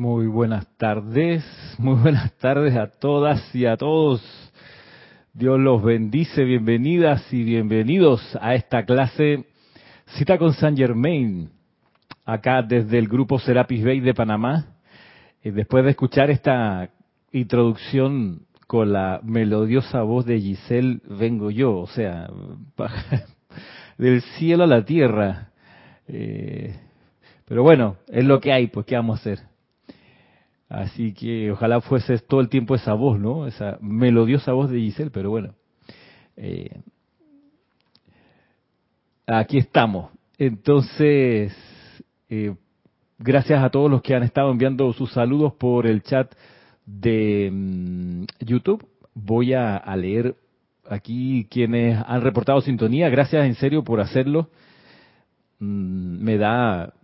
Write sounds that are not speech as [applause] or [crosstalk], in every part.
Muy buenas tardes, muy buenas tardes a todas y a todos. Dios los bendice, bienvenidas y bienvenidos a esta clase Cita con San Germain, acá desde el grupo Serapis Bay de Panamá. Y después de escuchar esta introducción con la melodiosa voz de Giselle, vengo yo, o sea, [laughs] del cielo a la tierra. Eh, pero bueno, es lo que hay, pues ¿qué vamos a hacer? Así que ojalá fuese todo el tiempo esa voz, ¿no? Esa melodiosa voz de Giselle, pero bueno. Eh, aquí estamos. Entonces, eh, gracias a todos los que han estado enviando sus saludos por el chat de mm, YouTube. Voy a, a, leer aquí quienes han reportado sintonía. Gracias en serio por hacerlo. Mm, me da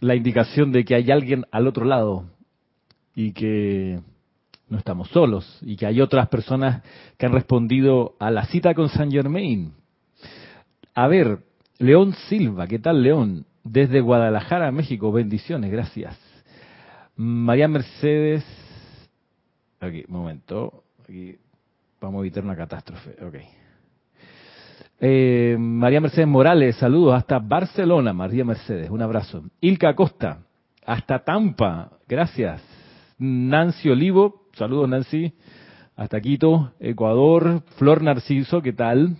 la indicación de que hay alguien al otro lado y que no estamos solos y que hay otras personas que han respondido a la cita con San Germain. A ver, León Silva, ¿qué tal León? Desde Guadalajara, México, bendiciones, gracias. María Mercedes, aquí, un momento, vamos a evitar una catástrofe, ok. Eh, María Mercedes Morales, saludos hasta Barcelona, María Mercedes, un abrazo. Ilka Costa, hasta Tampa, gracias. Nancy Olivo, saludos Nancy, hasta Quito, Ecuador, Flor Narciso, ¿qué tal?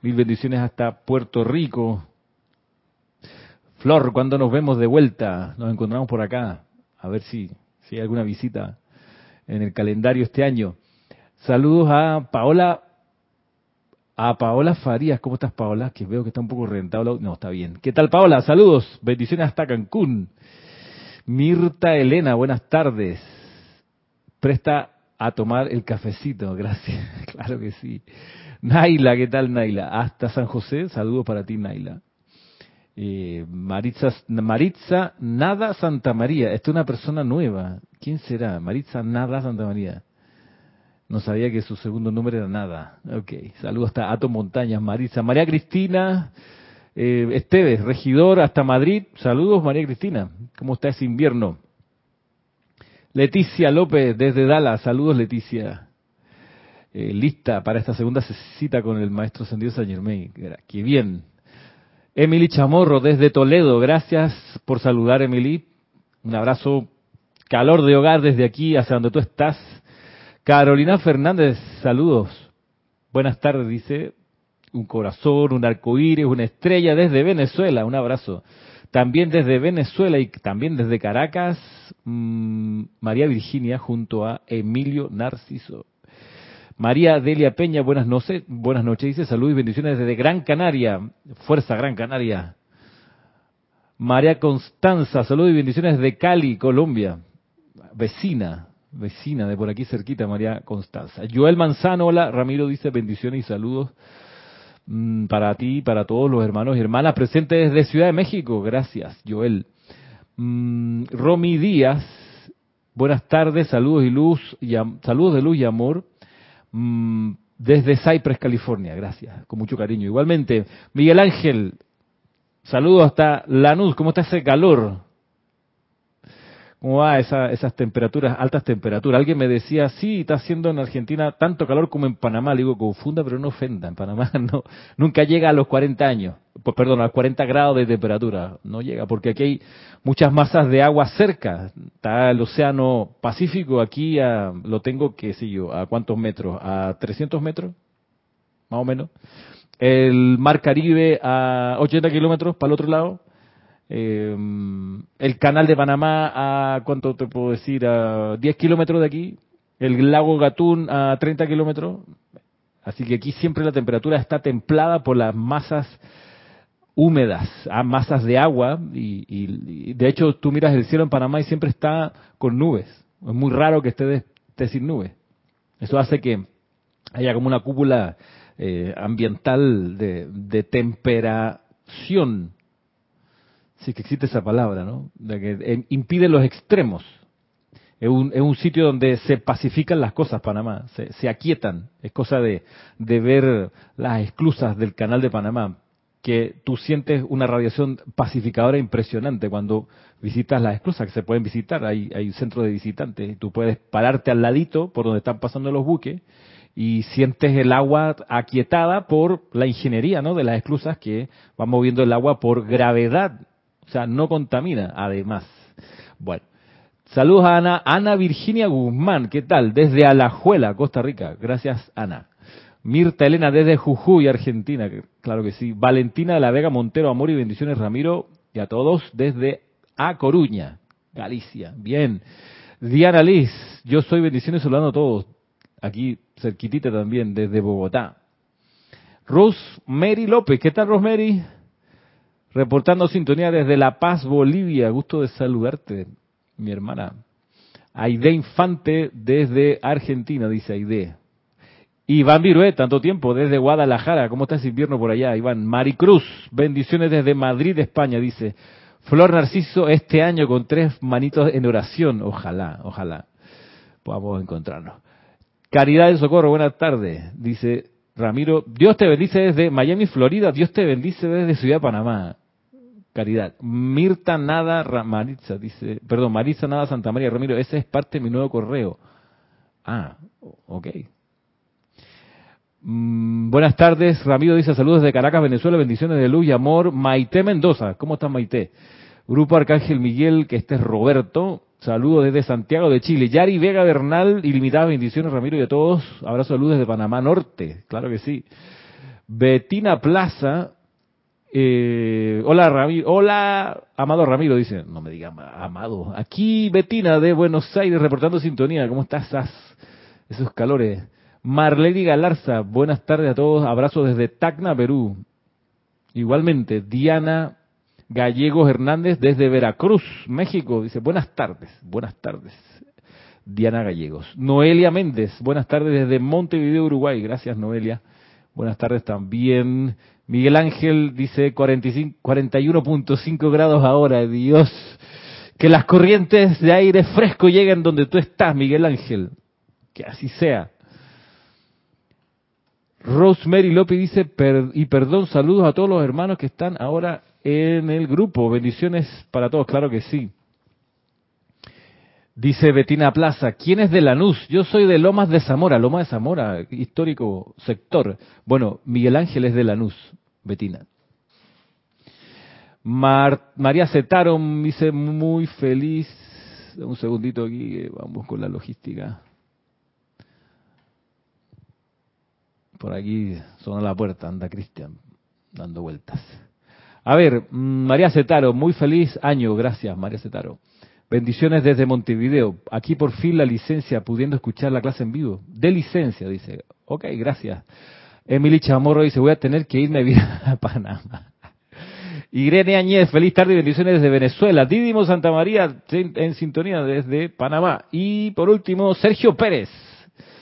Mil bendiciones hasta Puerto Rico. Flor, cuando nos vemos de vuelta? Nos encontramos por acá, a ver si, si hay alguna visita en el calendario este año. Saludos a Paola, a Paola Farías, ¿cómo estás Paola? Que veo que está un poco rentado. No, está bien. ¿Qué tal Paola? Saludos, bendiciones hasta Cancún. Mirta Elena, buenas tardes. Presta a tomar el cafecito, [laughs] gracias. claro que sí. Naila, ¿qué tal Naila? Hasta San José, saludos para ti Naila. Eh, Maritza, Maritza Nada Santa María, esta es una persona nueva. ¿Quién será? Maritza Nada Santa María. No sabía que su segundo nombre era Nada. Ok, saludos hasta Ato Montañas, Maritza. María Cristina, eh, Esteves, regidor hasta Madrid. Saludos, María Cristina. ¿Cómo está ese invierno? Leticia López, desde Dallas. Saludos, Leticia. Eh, lista para esta segunda cita con el maestro Sendido San Germain. Qué bien. Emily Chamorro, desde Toledo. Gracias por saludar, Emily. Un abrazo, calor de hogar desde aquí hacia donde tú estás. Carolina Fernández, saludos. Buenas tardes, dice un corazón, un arcoíris, una estrella desde Venezuela, un abrazo. También desde Venezuela y también desde Caracas, mmm, María Virginia junto a Emilio Narciso. María Delia Peña, buenas noches, buenas noches, dice salud y bendiciones desde Gran Canaria, fuerza Gran Canaria. María Constanza, salud y bendiciones desde Cali, Colombia, vecina, vecina de por aquí cerquita, María Constanza. Joel Manzano, hola, Ramiro dice bendiciones y saludos Mm, para ti y para todos los hermanos y hermanas presentes desde Ciudad de México. Gracias, Joel. Mm, Romy Díaz, buenas tardes, saludos y luz, y saludos de luz y amor. Mm, desde Cypress, California, gracias, con mucho cariño. Igualmente, Miguel Ángel, saludos hasta Lanús, ¿cómo está ese calor? ¿Cómo va esa, esas temperaturas, altas temperaturas? Alguien me decía, sí, está haciendo en Argentina tanto calor como en Panamá. Le digo, confunda, pero no ofenda. En Panamá [laughs] no, nunca llega a los 40 años, pues, perdón, a los 40 grados de temperatura. No llega, porque aquí hay muchas masas de agua cerca. Está el Océano Pacífico, aquí a, lo tengo, qué sé yo, ¿a cuántos metros? ¿A 300 metros? Más o menos. El Mar Caribe a 80 kilómetros para el otro lado eh, el canal de Panamá a, ¿cuánto te puedo decir? A 10 kilómetros de aquí. El lago Gatún a 30 kilómetros. Así que aquí siempre la temperatura está templada por las masas húmedas, masas de agua. Y, de hecho tú miras el cielo en Panamá y siempre está con nubes. Es muy raro que esté, esté sin nubes. Eso hace que haya como una cúpula eh, ambiental de temperación Sí que existe esa palabra, ¿no? De que impide los extremos. Es un, es un sitio donde se pacifican las cosas, Panamá, se, aquietan. Es cosa de, ver las esclusas del canal de Panamá. que tú sientes una radiación pacificadora impresionante cuando visitas las esclusas, que se pueden visitar, hay, hay un centro de visitantes, y tú puedes pararte al ladito por donde están pasando los buques y sientes el agua aquietada por la ingeniería ¿no? de las esclusas que van moviendo el agua por gravedad, sea, no contamina, además. Bueno, saludos a Ana, Ana Virginia Guzmán, ¿qué tal? Desde Alajuela, Costa Rica, gracias Ana. Mirta Elena desde Jujuy, Argentina, claro que sí. Valentina de la Vega Montero, amor y bendiciones, Ramiro, y a todos desde A Coruña, Galicia. Bien. Diana Liz, yo soy bendiciones saludando a todos. Aquí cerquitita también, desde Bogotá. Rosemary López, ¿qué tal Rosemary? Reportando sintonía desde La Paz, Bolivia. Gusto de saludarte, mi hermana. Aide Infante desde Argentina, dice Aide. Iván Virué, tanto tiempo, desde Guadalajara. ¿Cómo está ese invierno por allá, Iván? Maricruz, bendiciones desde Madrid, España, dice. Flor Narciso, este año con tres manitos en oración. Ojalá, ojalá podamos encontrarnos. Caridad del Socorro, buenas tardes. Dice Ramiro, Dios te bendice desde Miami, Florida. Dios te bendice desde Ciudad de Panamá. Caridad. Mirta Nada Maritza, dice, perdón, Maritza Nada Santa María. Ramiro, ese es parte de mi nuevo correo. Ah, ok. Mm, buenas tardes, Ramiro dice saludos de Caracas, Venezuela, bendiciones de luz y amor. Maite Mendoza, ¿cómo estás Maite? Grupo Arcángel Miguel, que este es Roberto, saludos desde Santiago de Chile. Yari Vega Bernal, ilimitadas bendiciones Ramiro y a todos. Abrazo de luz desde Panamá Norte, claro que sí. Betina Plaza, eh, hola Ramiro, hola Amado Ramiro, dice, no me diga Amado. Aquí Betina de Buenos Aires reportando sintonía, ¿cómo estás? Esos calores. Marlene Galarza, buenas tardes a todos, abrazo desde Tacna, Perú. Igualmente, Diana Gallegos Hernández desde Veracruz, México, dice, buenas tardes, buenas tardes. Diana Gallegos. Noelia Méndez, buenas tardes desde Montevideo, Uruguay, gracias Noelia. Buenas tardes también. Miguel Ángel dice 41.5 grados ahora, Dios. Que las corrientes de aire fresco lleguen donde tú estás, Miguel Ángel. Que así sea. Rosemary López dice, y perdón, saludos a todos los hermanos que están ahora en el grupo. Bendiciones para todos, claro que sí. Dice Betina Plaza, ¿quién es de Lanús? Yo soy de Lomas de Zamora, Lomas de Zamora, histórico sector. Bueno, Miguel Ángel es de Lanús, Betina. María Cetaro dice muy feliz. Un segundito aquí, vamos con la logística. Por aquí suena la puerta, anda Cristian, dando vueltas. A ver, mm, María Cetaro, muy feliz año, gracias María Cetaro. Bendiciones desde Montevideo. Aquí por fin la licencia, pudiendo escuchar la clase en vivo. De licencia, dice. Ok, gracias. Emily Chamorro dice, voy a tener que irme a [laughs] Panamá. Irene Añez, feliz tarde y bendiciones desde Venezuela. Didimo Santa María en sintonía desde Panamá. Y por último, Sergio Pérez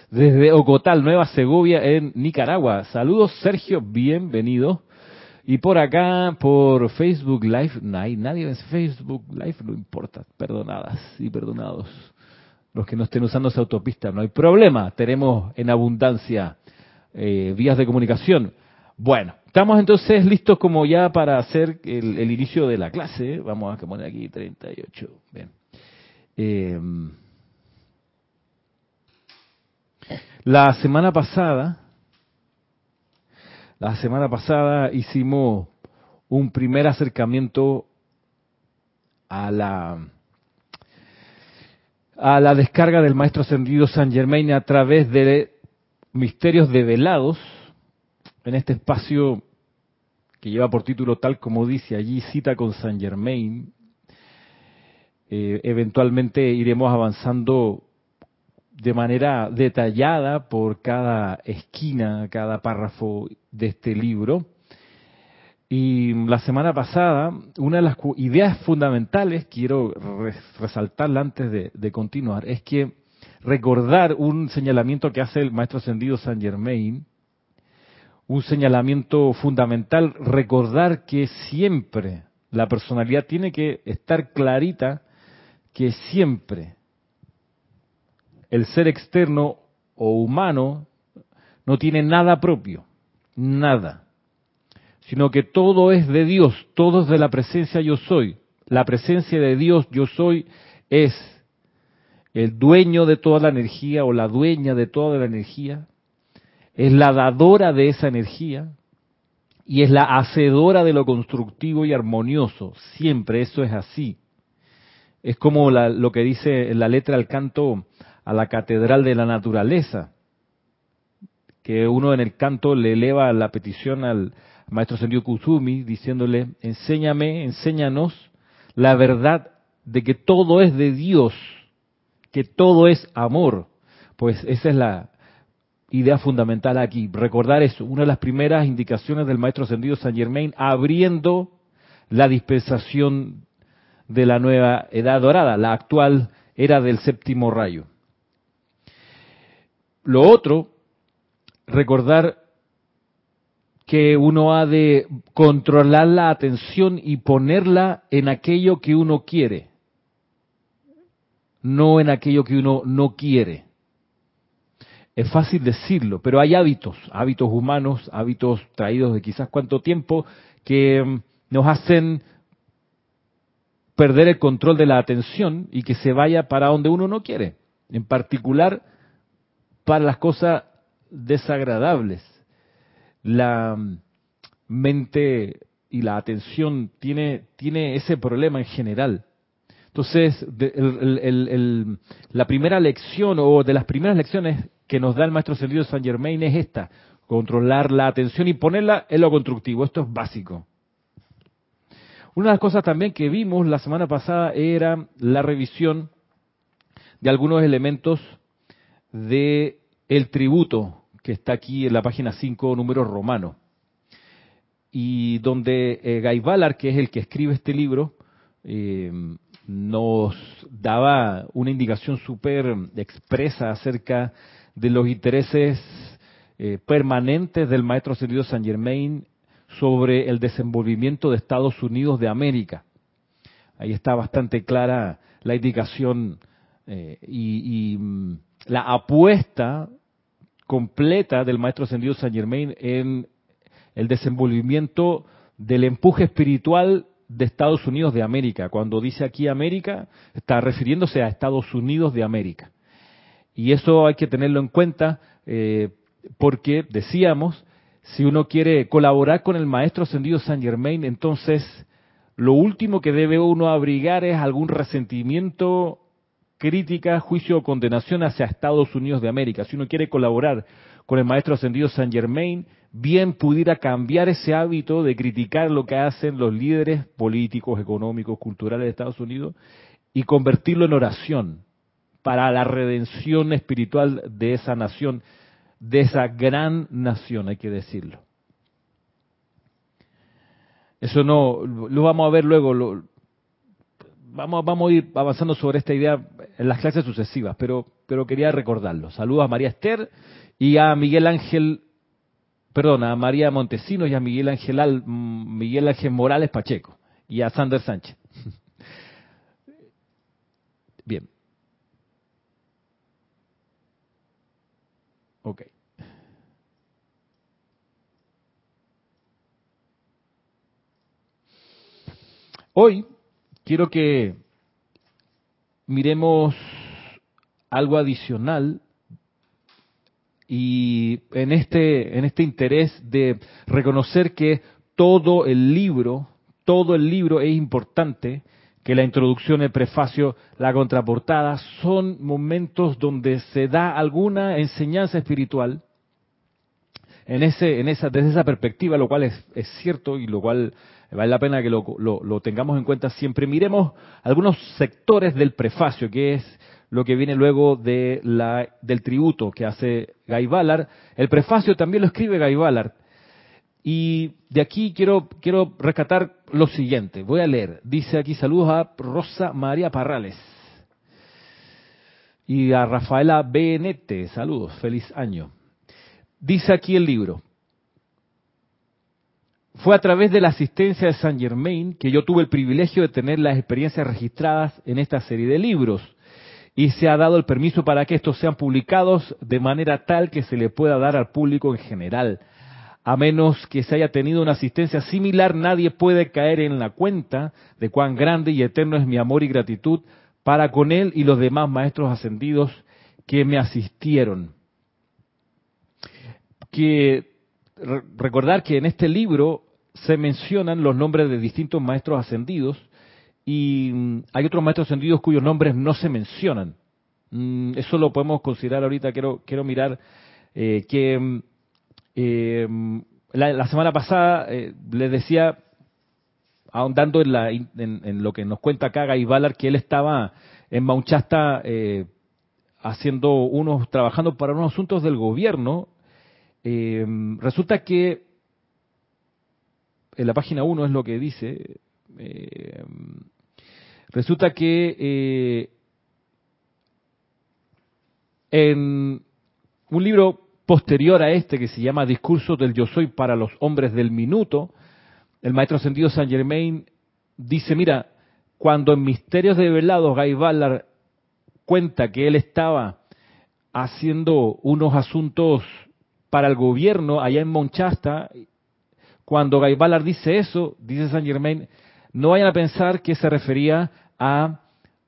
desde Ocotal, Nueva Segovia, en Nicaragua. Saludos, Sergio, bienvenido. Y por acá, por Facebook Live, no hay nadie en Facebook Live, no importa, perdonadas y perdonados. Los que no estén usando esa autopista, no hay problema, tenemos en abundancia eh, vías de comunicación. Bueno, estamos entonces listos como ya para hacer el, inicio de la clase. Vamos a poner aquí 38. Bien. Eh, La semana pasada, la semana pasada hicimos un primer acercamiento a la a la descarga del maestro ascendido San Germain a través de misterios develados en este espacio que lleva por título tal como dice allí cita con San Germain. Eh, eventualmente iremos avanzando de manera detallada por cada esquina, cada párrafo de este libro. Y la semana pasada, una de las ideas fundamentales, quiero resaltarla antes de, continuar, es que recordar un señalamiento que hace el maestro ascendido Saint Germain, un señalamiento fundamental, recordar que siempre la personalidad tiene que estar clarita, que siempre el ser externo o humano no tiene nada propio, nada. sino que todo es de Dios, todo es de la presencia yo soy. La presencia de Dios yo soy es el dueño de toda la energía o la dueña de toda la energía, es la dadora de esa energía y es la hacedora de lo constructivo y armonioso. Siempre eso es así. Es como lo que dice en la letra al canto a la catedral de la naturaleza, que uno en el canto le eleva la petición al maestro Sendio Kusumi diciéndole, enséñame, enséñanos la verdad de que todo es de Dios, que todo es amor. Pues esa es la idea fundamental aquí, recordar eso, una de las primeras indicaciones del maestro ascendido San Germain abriendo la dispensación de la nueva edad dorada, la actual era del séptimo rayo. Lo otro, recordar que uno ha de controlar la atención y ponerla en aquello que uno quiere, no en aquello que uno no quiere. Es fácil decirlo, pero hay hábitos, hábitos humanos, hábitos traídos de quizás cuánto tiempo, que mm, nos hacen perder el control de la atención y que se vaya para donde uno no quiere, en particular para las cosas desagradables. La mente y la atención tiene, tiene ese problema en general. Entonces, la primera lección o de las primeras lecciones que nos da el maestro ascendido San Germain es esta, controlar la atención y ponerla en lo constructivo. Esto es básico. Una de las cosas también que vimos la semana pasada era la revisión de algunos elementos de el tributo que está aquí en la página 5, número romano. Y donde eh, Guy Ballard, que es el que escribe este libro, eh, nos daba una indicación súper expresa acerca de los intereses eh, permanentes del maestro ascendido San Germain sobre el desenvolvimiento de Estados Unidos de América. Ahí está bastante clara la indicación eh, y, mm, la apuesta completa del maestro ascendido San Germain en el desenvolvimiento del empuje espiritual de Estados Unidos de América. Cuando dice aquí América, está refiriéndose a Estados Unidos de América. Y eso hay que tenerlo en cuenta eh, porque, decíamos, si uno quiere colaborar con el maestro ascendido San Germain, entonces lo último que debe uno abrigar es algún resentimiento, crítica, juicio o condenación hacia Estados Unidos de América. Si uno quiere colaborar con el maestro ascendido San Germain, bien pudiera cambiar ese hábito de criticar lo que hacen los líderes políticos, económicos, culturales de Estados Unidos y convertirlo en oración para la redención espiritual de esa nación de esa gran nación, hay que decirlo. Eso no, lo vamos a ver luego, vamos, vamos a ir avanzando sobre esta idea en las clases sucesivas, pero, pero quería recordarlo. Saludos a María Esther y a Miguel Ángel, perdón, a María Montesinos y a Miguel Ángel, Miguel Ángel Morales Pacheco y a Sander Sánchez. [laughs] Bien. Ok. Hoy quiero que miremos algo adicional y en este, en este interés de reconocer que todo el libro, todo el libro es importante, que la introducción, el prefacio, la contraportada son momentos donde se da alguna enseñanza espiritual en ese, en esa, desde esa perspectiva, lo cual es, es cierto y lo cual vale la pena que lo, tengamos en cuenta siempre. Miremos algunos sectores del prefacio, que es lo que viene luego de del tributo que hace Guy Ballard. El prefacio también lo escribe Guy Ballard. Y de aquí quiero, quiero rescatar lo siguiente. Voy a leer. Dice aquí saludos a Rosa María Parrales. Y a Rafaela Benete. Saludos. Feliz año. Dice aquí el libro. Fue a través de la asistencia de Saint Germain que yo tuve el privilegio de tener las experiencias registradas en esta serie de libros y se ha dado el permiso para que estos sean publicados de manera tal que se le pueda dar al público en general a menos que se haya tenido una asistencia similar, nadie puede caer en la cuenta de cuán grande y eterno es mi amor y gratitud para con él y los demás maestros ascendidos que me asistieron. Que recordar que en este libro se mencionan los nombres de distintos maestros ascendidos y mm, hay otros maestros ascendidos cuyos nombres no se mencionan. Mm, eso lo podemos considerar ahorita. Quiero, quiero mirar eh, que mm, eh, la, semana pasada eh, les decía, ahondando en, la, en, lo que nos cuenta acá Guy Ballard, que él estaba en Maunchasta eh, haciendo unos, trabajando para unos asuntos del gobierno. resulta que en la página 1 es lo que dice. resulta que en un libro posterior a este que se llama Discurso del Yo Soy para los Hombres del Minuto, el maestro ascendido Saint Germain dice, mira, cuando en Misterios de Velados Guy Ballard cuenta que él estaba haciendo unos asuntos para el gobierno allá en Monchasta, cuando Guy Ballard dice eso, dice Saint Germain, no vayan a pensar que se refería a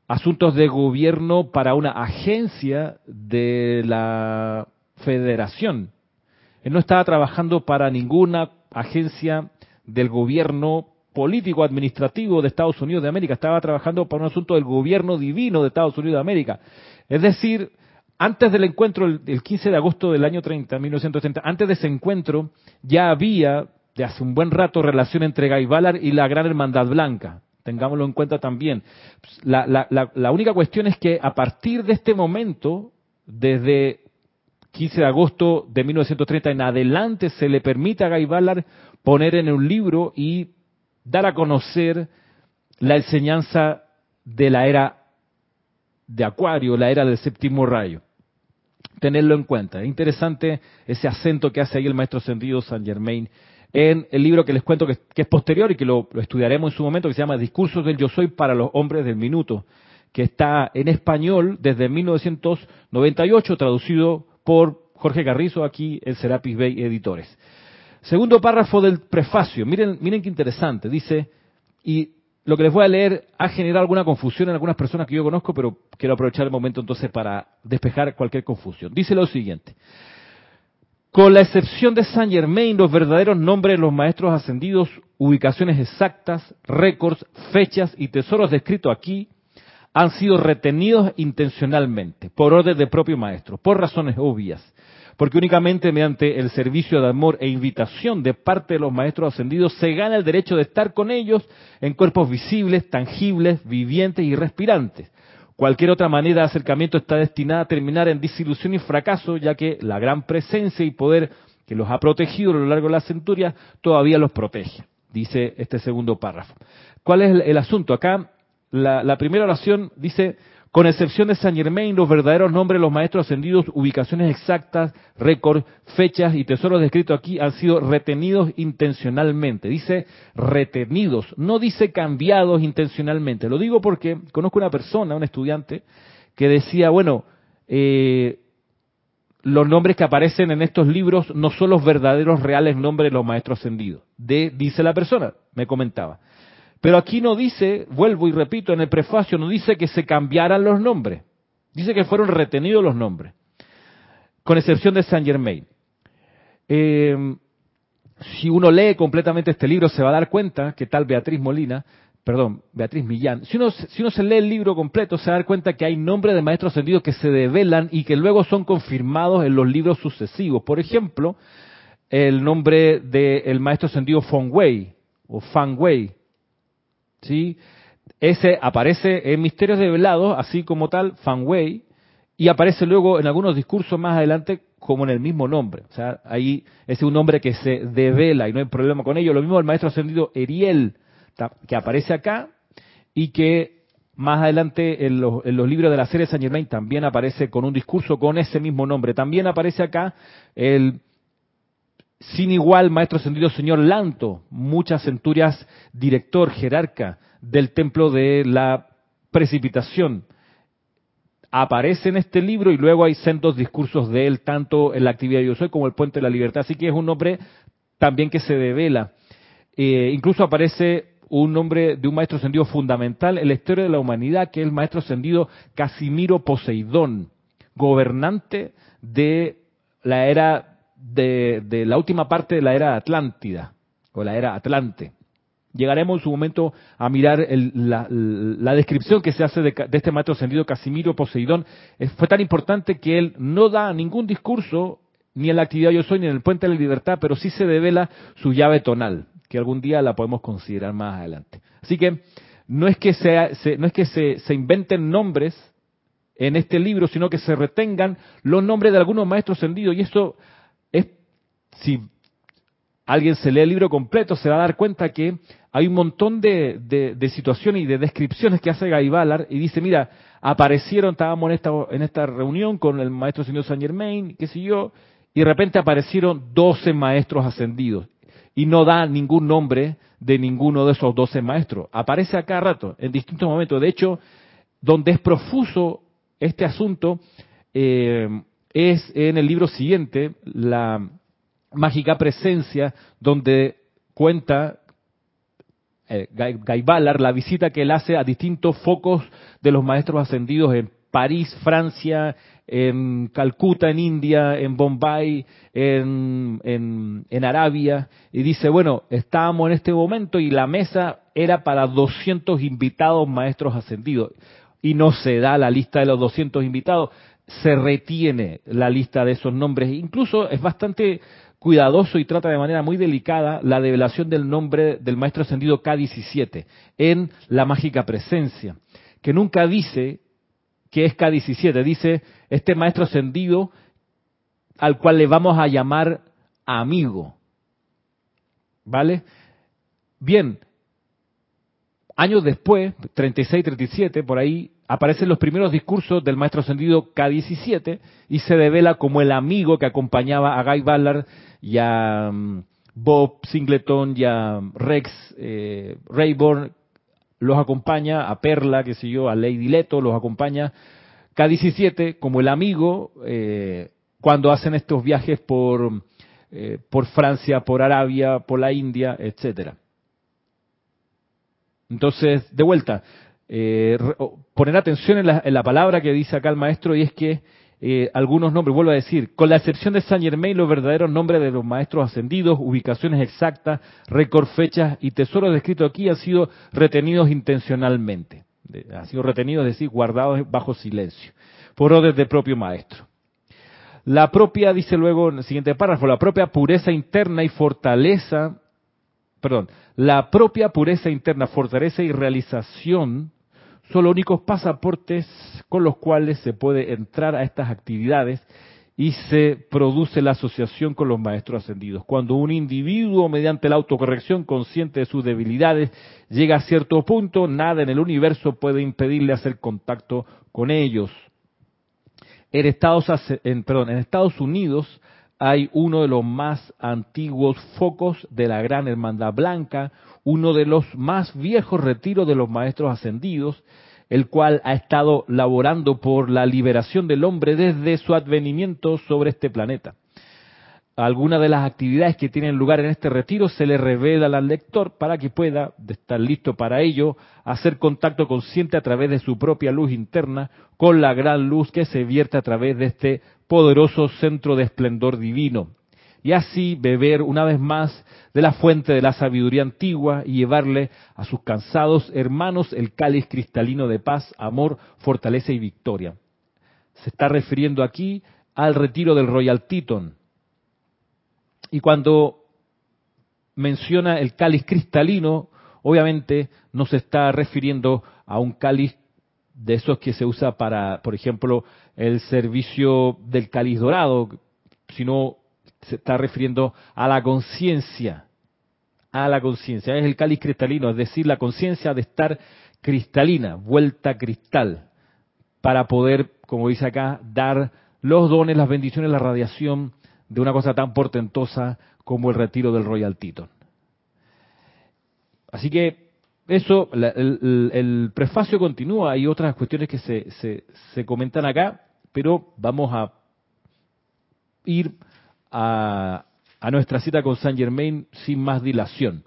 asuntos de gobierno para una agencia de la federación. Él no estaba trabajando para ninguna agencia del gobierno político administrativo de Estados Unidos de América, estaba trabajando para un asunto del gobierno divino de Estados Unidos de América. Es decir, antes del encuentro, el 15 de agosto del año 30, 1930, antes de ese encuentro, ya había, de hace un buen rato, relación entre Guy Ballard y la Gran Hermandad Blanca. Tengámoslo en cuenta también. La, la única cuestión es que a partir de este momento, desde 15 de agosto de 1930 en adelante se le permite a Guy Ballard poner en un libro y dar a conocer la enseñanza de la era de Acuario, la era del séptimo rayo. Tenerlo en cuenta. Es interesante ese acento que hace ahí el maestro ascendido San Germain en el libro que les cuento que, es posterior y que lo, lo, estudiaremos en su momento, que se llama Discursos del Yo Soy para los Hombres del Minuto, que está en español desde 1998, traducido por Jorge Carrizo aquí en Serapis Bay Editores. Segundo párrafo del prefacio, miren, miren qué interesante, dice, y lo que les voy a leer ha generado alguna confusión en algunas personas que yo conozco, pero quiero aprovechar el momento entonces para despejar cualquier confusión. Dice lo siguiente, con la excepción de Saint Germain, los verdaderos nombres de los maestros ascendidos, ubicaciones exactas, récords, fechas y tesoros descritos aquí, han sido retenidos intencionalmente, por orden del propio maestro, por razones obvias, porque únicamente mediante el servicio de amor e invitación de parte de los maestros ascendidos se gana el derecho de estar con ellos en cuerpos visibles, tangibles, vivientes y respirantes. Cualquier otra manera de acercamiento está destinada a terminar en disilusión y fracaso, ya que la gran presencia y poder que los ha protegido a lo largo de la centuria todavía los protege, dice este segundo párrafo. ¿Cuál es el, asunto? Acá la, primera oración dice, con excepción de San Germain, los verdaderos nombres de los maestros ascendidos, ubicaciones exactas, récords, fechas y tesoros descritos aquí han sido retenidos intencionalmente. Dice retenidos, no dice cambiados intencionalmente. Lo digo porque conozco una persona, un estudiante, que decía, bueno, eh, los nombres que aparecen en estos libros no son los verdaderos reales nombres de los maestros ascendidos. De, dice la persona, me comentaba. Pero aquí no dice, vuelvo y repito, en el prefacio no dice que se cambiaran los nombres. Dice que fueron retenidos los nombres, con excepción de Saint Germain. Eh, si uno lee completamente este libro se va a dar cuenta que tal Beatriz Molina, perdón, Beatriz Millán, si uno, si uno se lee el libro completo se va a dar cuenta que hay nombres de maestros ascendidos que se develan y que luego son confirmados en los libros sucesivos. Por ejemplo, el nombre del maestro ascendido Feng Wei o Fang Wei, ¿sí? Ese aparece en Misterios de Velado, así como tal, Fan Wei, y aparece luego en algunos discursos más adelante como en el mismo nombre. O sea, ahí es un nombre que se devela y no hay problema con ello. Lo mismo el maestro ascendido Eriel, que aparece acá y que más adelante en los, en los libros de la serie Saint Germain también aparece con un discurso con ese mismo nombre. También aparece acá el sin igual, maestro ascendido señor Lanto, muchas centurias, director, jerarca del templo de la precipitación. Aparece en este libro y luego hay centos discursos de él, tanto en la actividad de Yo Soy como el Puente de la Libertad. Así que es un nombre también que se devela. Eh, incluso aparece un nombre de un maestro ascendido fundamental en la historia de la humanidad, que es el maestro ascendido Casimiro Poseidón, gobernante de la era de, de la última parte de la era Atlántida, o la era Atlante. Llegaremos en su momento a mirar la, descripción que se hace de, este maestro ascendido Casimiro Poseidón. fue tan importante que él no da ningún discurso, ni en la actividad Yo Soy, ni en el Puente de la Libertad, pero sí se devela su llave tonal, que algún día la podemos considerar más adelante. Así que no es que, se, no es que se, se inventen nombres en este libro, sino que se retengan los nombres de algunos maestros ascendidos. Y esto es, si alguien se lee el libro completo, se va a dar cuenta que hay un montón de, situaciones y de descripciones que hace Guy Ballard y dice, mira, aparecieron, estábamos en esta, en esta reunión con el maestro señor Saint Germain, qué sé yo, y de repente aparecieron 12 maestros ascendidos. Y no da ningún nombre de ninguno de esos 12 maestros. Aparece a cada rato, en distintos momentos. De hecho, donde es profuso este asunto eh, es en el libro siguiente, la mágica presencia, donde cuenta eh, Guy, Ballard la visita que él hace a distintos focos de los maestros ascendidos en París, Francia, en Calcuta, en India, en Bombay, en, en, en, Arabia, y dice, bueno, estábamos en este momento y la mesa era para 200 invitados maestros ascendidos, y no se da la lista de los 200 invitados, se retiene la lista de esos nombres, incluso es bastante cuidadoso y trata de manera muy delicada la develación del nombre del maestro ascendido K17 en la mágica presencia, que nunca dice que es K17, dice este maestro ascendido al cual le vamos a llamar amigo. ¿Vale? Bien, años después, 36, 37, por ahí, aparecen los primeros discursos del maestro ascendido K17 y se devela como el amigo que acompañaba a Guy Ballard y a mm, Bob Singleton y a Rex eh, Rayborn, los acompaña, a Perla, que sé yo, a Lady Leto, los acompaña K17 como el amigo eh, cuando hacen estos viajes por, eh, por Francia, por Arabia, por la India, etcétera. Entonces, de vuelta, eh, poner atención en la, palabra que dice acá el maestro y es que eh, algunos nombres, vuelvo a decir, con la excepción de Saint Germain, los verdaderos nombres de los maestros ascendidos, ubicaciones exactas, récord, fechas y tesoros descritos aquí han sido retenidos intencionalmente. Han sido retenidos, es decir, guardados bajo silencio, por orden del propio maestro. La propia, dice luego en el siguiente párrafo, la propia pureza interna y fortaleza, perdón, la propia pureza interna, fortaleza y realización son los únicos pasaportes con los cuales se puede entrar a estas actividades y se produce la asociación con los maestros ascendidos. Cuando un individuo, mediante la autocorrección consciente de sus debilidades, llega a cierto punto, nada en el universo puede impedirle hacer contacto con ellos. En Estados, Estados Unidos hay uno de los más antiguos focos de la Gran Hermandad Blanca, uno de los más viejos retiros de los maestros ascendidos, el cual ha estado laborando por la liberación del hombre desde su advenimiento sobre este planeta. Algunas de las actividades que tienen lugar en este retiro se le revela al lector para que pueda, de estar listo para ello, hacer contacto consciente a través de su propia luz interna con la gran luz que se vierte a través de este poderoso centro de esplendor divino. Y así beber una vez más de la fuente de la sabiduría antigua y llevarle a sus cansados hermanos el cáliz cristalino de paz, amor, fortaleza y victoria. Se está refiriendo aquí al retiro del Royal Teton. Y cuando menciona el cáliz cristalino, obviamente no se está refiriendo a un cáliz de esos que se usa para, por ejemplo, el servicio del cáliz dorado, sino se está refiriendo a la conciencia, a la conciencia. Es el cáliz cristalino, es decir, la conciencia de estar cristalina, vuelta cristal, para poder, como dice acá, dar los dones, las bendiciones, la radiación de una cosa tan portentosa como el retiro del Royal Teton. Así que eso, el, prefacio continúa, hay otras cuestiones que se, se, se comentan acá, pero vamos a ir a, a nuestra cita con Saint Germain sin más dilación.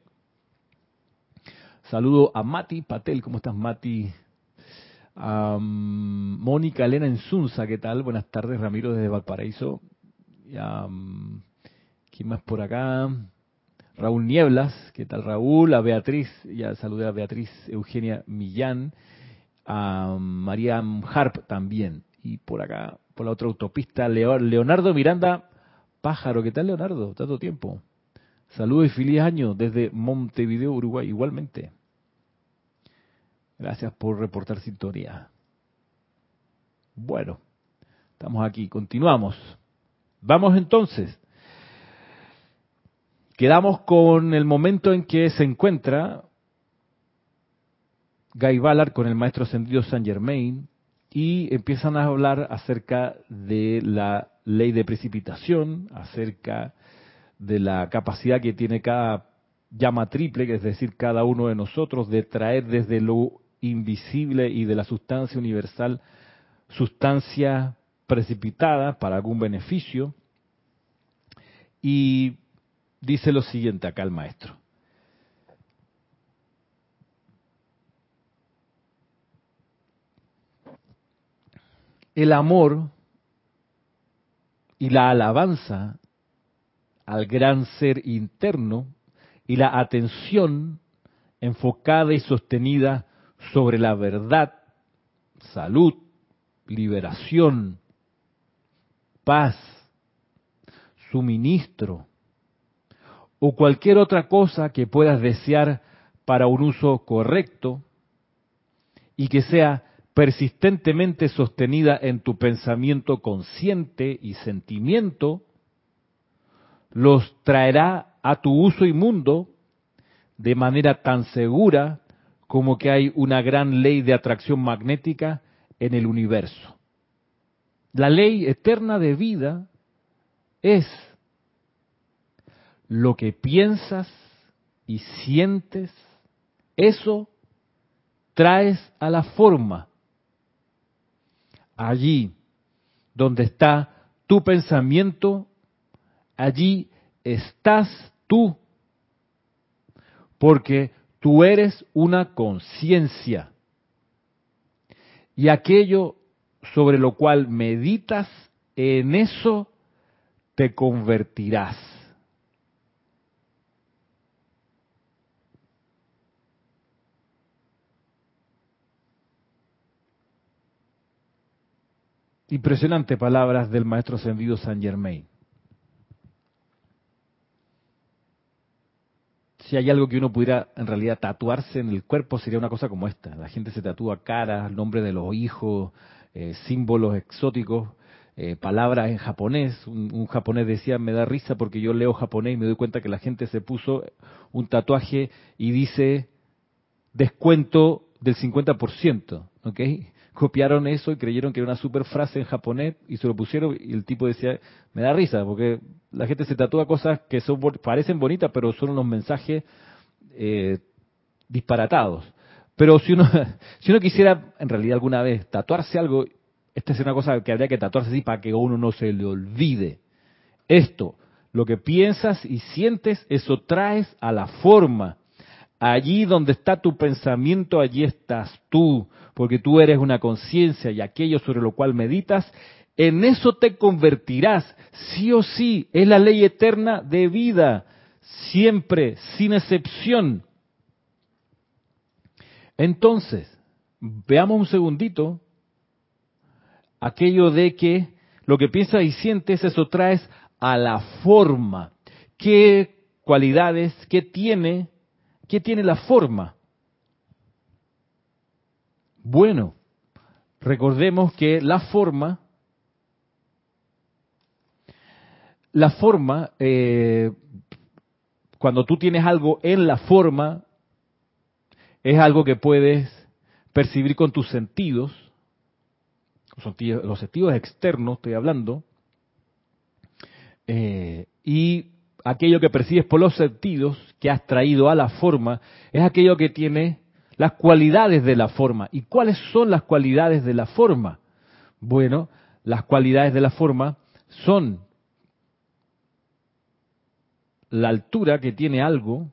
Saludo a Mati Patel, ¿cómo estás Mati? A Mónica Elena Ensunza, ¿qué tal? Buenas tardes, Ramiro desde Valparaíso. Y ¿Quién más por acá? Raúl Nieblas, ¿qué tal Raúl? A Beatriz, ya saludé a Beatriz Eugenia Millán, a María Harp también. Y por acá, por la otra autopista, Leonardo Miranda Pájaro, ¿qué tal Leonardo? Tanto tiempo. Saludos y feliz año desde Montevideo, Uruguay, igualmente. Gracias por reportar sintonía. Bueno, estamos aquí, continuamos. Vamos entonces. Quedamos con el momento en que se encuentra Guy Ballard con el maestro ascendido Saint Germain y empiezan a hablar acerca de la ley de precipitación, acerca de la capacidad que tiene cada llama triple, que es decir, cada uno de nosotros, de traer desde lo invisible y de la sustancia universal sustancia precipitada para algún beneficio. Y dice lo siguiente acá el maestro. El amor y la alabanza al gran ser interno y la atención enfocada y sostenida sobre la verdad, salud, liberación, paz, suministro o cualquier otra cosa que puedas desear para un uso correcto y que sea persistentemente sostenida en tu pensamiento consciente y sentimiento, los traerá a tu uso inmundo de manera tan segura como que hay una gran ley de atracción magnética en el universo. La ley eterna de vida es lo que piensas y sientes, eso traes a la forma allí donde está tu pensamiento, allí estás tú, porque tú eres una conciencia. Y aquello sobre lo cual meditas, en eso te convertirás. Impresionante palabras del maestro ascendido Saint Germain. Si hay algo que uno pudiera en realidad tatuarse en el cuerpo sería una cosa como esta. La gente se tatúa caras, nombre de los hijos, eh, símbolos exóticos, eh, palabras en japonés. Un, un, japonés decía, me da risa porque yo leo japonés y me doy cuenta que la gente se puso un tatuaje y dice descuento del 50%, ¿ok? Copiaron eso y creyeron que era una super frase en japonés y se lo pusieron y el tipo decía, me da risa, porque la gente se tatúa cosas que son parecen bonitas, pero son unos mensajes eh, disparatados. Pero si uno, [laughs] si uno quisiera en realidad alguna vez tatuarse algo, esta es una cosa que habría que tatuarse así para que uno no se le olvide. Esto, lo que piensas y sientes, eso traes a la forma. Allí donde está tu pensamiento, allí estás tú porque tú eres una conciencia y aquello sobre lo cual meditas, en eso te convertirás, sí o sí, es la ley eterna de vida, siempre, sin excepción. Entonces, veamos un segundito aquello de que lo que piensas y sientes, eso traes a la forma. ¿Qué cualidades, qué tiene, qué tiene la forma? Bueno, recordemos que la forma, la forma, eh, cuando tú tienes algo en la forma, es algo que puedes percibir con tus sentidos, los sentidos externos, estoy hablando, eh, y aquello que percibes por los sentidos que has traído a la forma es aquello que tiene las cualidades de la forma. ¿Y cuáles son las cualidades de la forma? Bueno, las cualidades de la forma son la altura que tiene algo,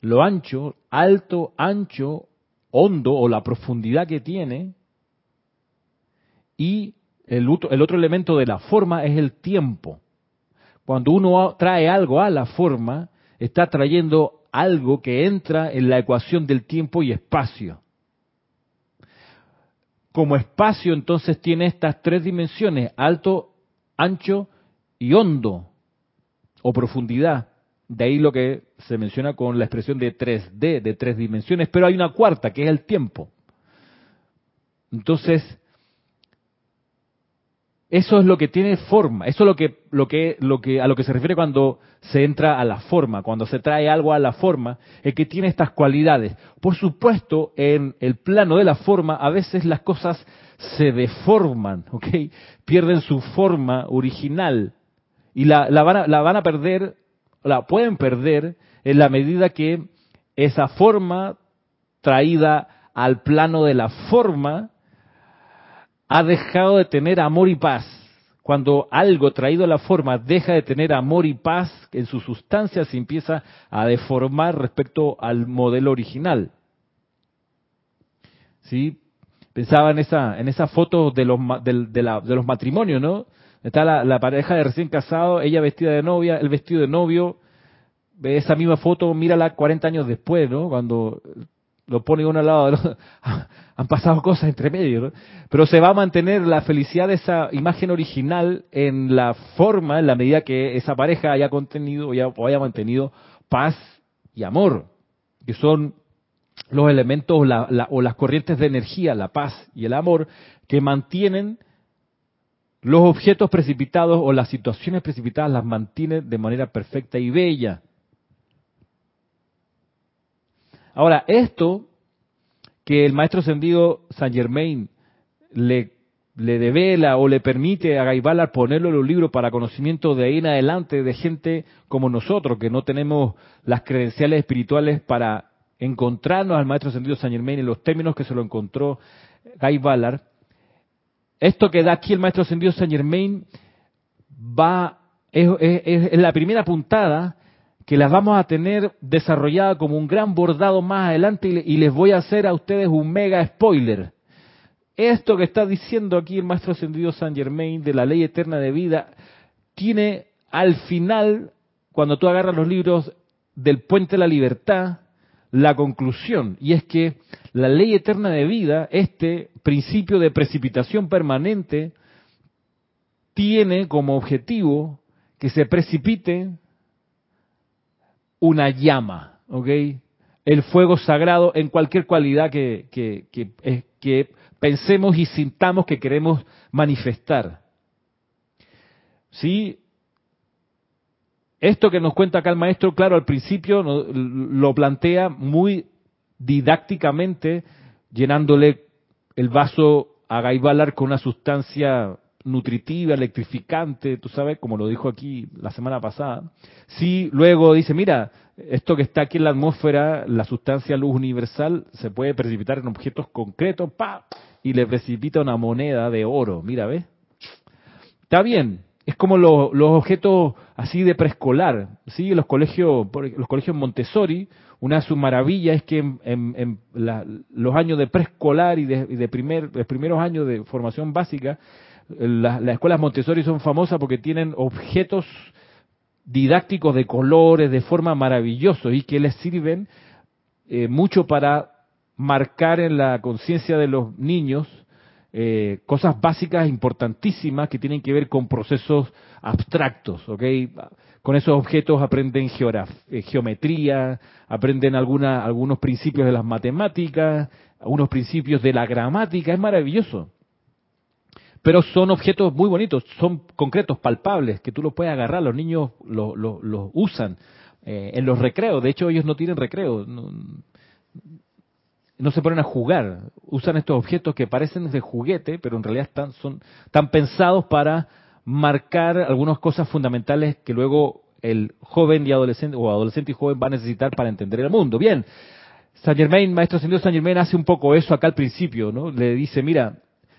lo ancho, alto, ancho, hondo o la profundidad que tiene, y el otro, el otro elemento de la forma es el tiempo. Cuando uno trae algo a la forma, está trayendo algo que entra en la ecuación del tiempo y espacio. Como espacio entonces tiene estas tres dimensiones, alto, ancho y hondo o profundidad. De ahí lo que se menciona con la expresión de 3D, de tres dimensiones, pero hay una cuarta, que es el tiempo. Entonces, eso es lo que tiene forma, eso es lo que, lo que, lo que, a lo que se refiere cuando se entra a la forma, cuando se trae algo a la forma, es que tiene estas cualidades. Por supuesto, en el plano de la forma, a veces las cosas se deforman, ¿ok? Pierden su forma original y la, la, van, a, la van a perder, la pueden perder en la medida que esa forma traída al plano de la forma ha dejado de tener amor y paz. Cuando algo traído a la forma deja de tener amor y paz en su sustancia, se empieza a deformar respecto al modelo original. ¿Sí? Pensaba en esa, en esa foto de los, de, la, de los matrimonios, ¿no? Está la, pareja de recién casado, ella vestida de novia, el vestido de novio. Ve esa misma foto, mírala 40 años después, ¿no? Cuando lo pone uno al lado del otro. [laughs] Han pasado cosas entre medio, ¿no? Pero se va a mantener la felicidad de esa imagen original en la forma, en la medida que esa pareja haya contenido o haya mantenido paz y amor, que son los elementos o las corrientes de energía, la paz y el amor, que mantienen los objetos precipitados o las situaciones precipitadas, las mantienen de manera perfecta y bella. Ahora, esto que el maestro ascendido Saint Germain le, devela o le permite a Gaibala ponerlo en los libros para conocimiento de ahí en adelante de gente como nosotros, que no tenemos las credenciales espirituales para encontrarnos al maestro ascendido Saint Germain en los términos que se lo encontró Guy esto que da aquí el maestro ascendido Saint Germain va, es, es la primera puntada que las vamos a tener desarrollada como un gran bordado más adelante y les voy a hacer a ustedes un mega spoiler. Esto que está diciendo aquí el maestro ascendido Saint Germain de la ley eterna de vida tiene al final, cuando tú agarras los libros del puente de la libertad, la conclusión, y es que la ley eterna de vida, este principio de precipitación permanente, tiene como objetivo que se precipite una llama, ¿ok? El fuego sagrado en cualquier cualidad que, que, que, que pensemos y sintamos que queremos manifestar. ¿Sí? Esto que nos cuenta acá el maestro, claro, al principio lo plantea muy didácticamente, llenándole el vaso a Gaibalar con una sustancia nutritiva, electrificante, tú sabes, como lo dijo aquí la semana pasada. Si luego dice, mira, esto que está aquí en la atmósfera, la sustancia luz universal, se puede precipitar en objetos concretos, pa, y le precipita una moneda de oro, mira, ¿ves? Está bien, es como lo, los objetos así de preescolar, ¿sí? Los colegios, los colegios Montessori, una de sus maravillas es que en, en, la, los años de preescolar y de, y de primer, primeros años de formación básica, las, las escuelas Montessori son famosas porque tienen objetos didácticos de colores, de forma maravillosos y que les sirven eh, mucho para marcar en la conciencia de los niños eh, cosas básicas importantísimas que tienen que ver con procesos abstractos, ¿ok? Con esos objetos aprenden eh, geometría, aprenden alguna, algunos principios de las matemáticas, algunos principios de la gramática, es maravilloso pero son objetos muy bonitos, son concretos, palpables, que tú los puedes agarrar, los niños los lo, usan eh, en los recreos, de hecho ellos no tienen recreo, no, no, se ponen a jugar, usan estos objetos que parecen de juguete, pero en realidad están, son, están pensados para marcar algunas cosas fundamentales que luego el joven y adolescente, o adolescente y joven va a necesitar para entender el mundo. Bien, Saint Germain, maestro señor Saint Germain hace un poco eso acá al principio, ¿no? Le dice, mira,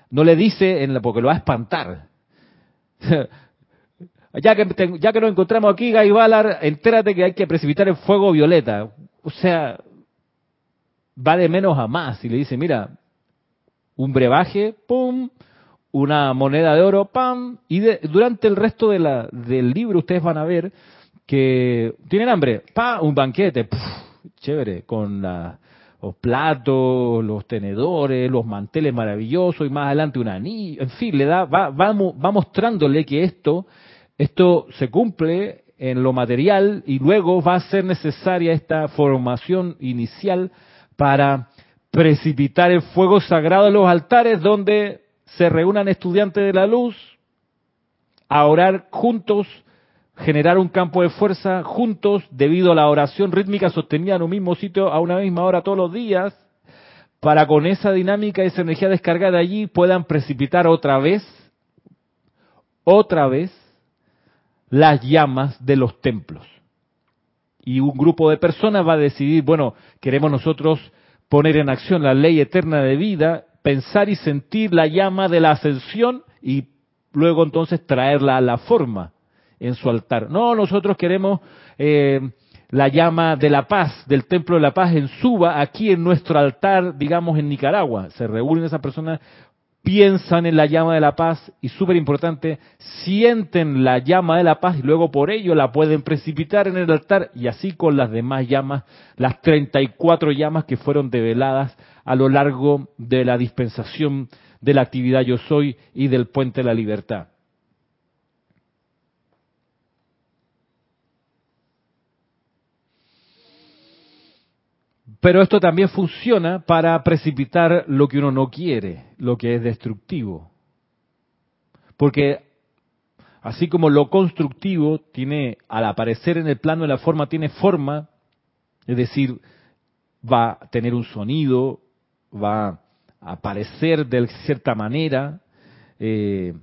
no le dice en la, porque lo va a espantar. [laughs] ya que, ya que nos encontramos aquí, Guy Ballard, entérate que hay que precipitar el fuego violeta. O sea, va de menos a más. Y le dice, mira, un brebaje, pum, una moneda de oro, pam, y durante el resto de la, del libro ustedes van a ver que tienen hambre, pa, un banquete, chévere, con los platos, los tenedores, los manteles maravillosos y más adelante un anillo, en fin, le da, va, va, va mostrándole que esto, esto se cumple en lo material y luego va a ser necesaria esta formación inicial para precipitar el fuego sagrado en los altares donde se reúnan estudiantes de la luz a orar juntos, generar un campo de fuerza juntos debido a la oración rítmica sostenida en un mismo sitio a una misma hora todos los días, para con esa dinámica y esa energía descargada allí puedan precipitar otra vez, otra vez, las llamas de los templos. Y un grupo de personas va a decidir, bueno, queremos nosotros poner en acción la ley eterna de vida pensar y sentir la llama de la ascensión y luego entonces traerla a la forma en su altar. No, nosotros queremos eh, la llama de la paz, del templo de la paz en Suba, aquí en nuestro altar, digamos en Nicaragua. Se reúnen esas personas piensan en la llama de la paz y súper importante, sienten la llama de la paz y luego por ello la pueden precipitar en el altar y así con las demás llamas, las 34 llamas que fueron develadas a lo largo de la dispensación de la actividad yo soy y del puente de la libertad. Pero esto también funciona para precipitar lo que uno no quiere, lo que es destructivo. Porque así como lo constructivo tiene, al aparecer en el plano de la forma, tiene forma, es decir, va a tener un sonido, va a aparecer de cierta manera, eh,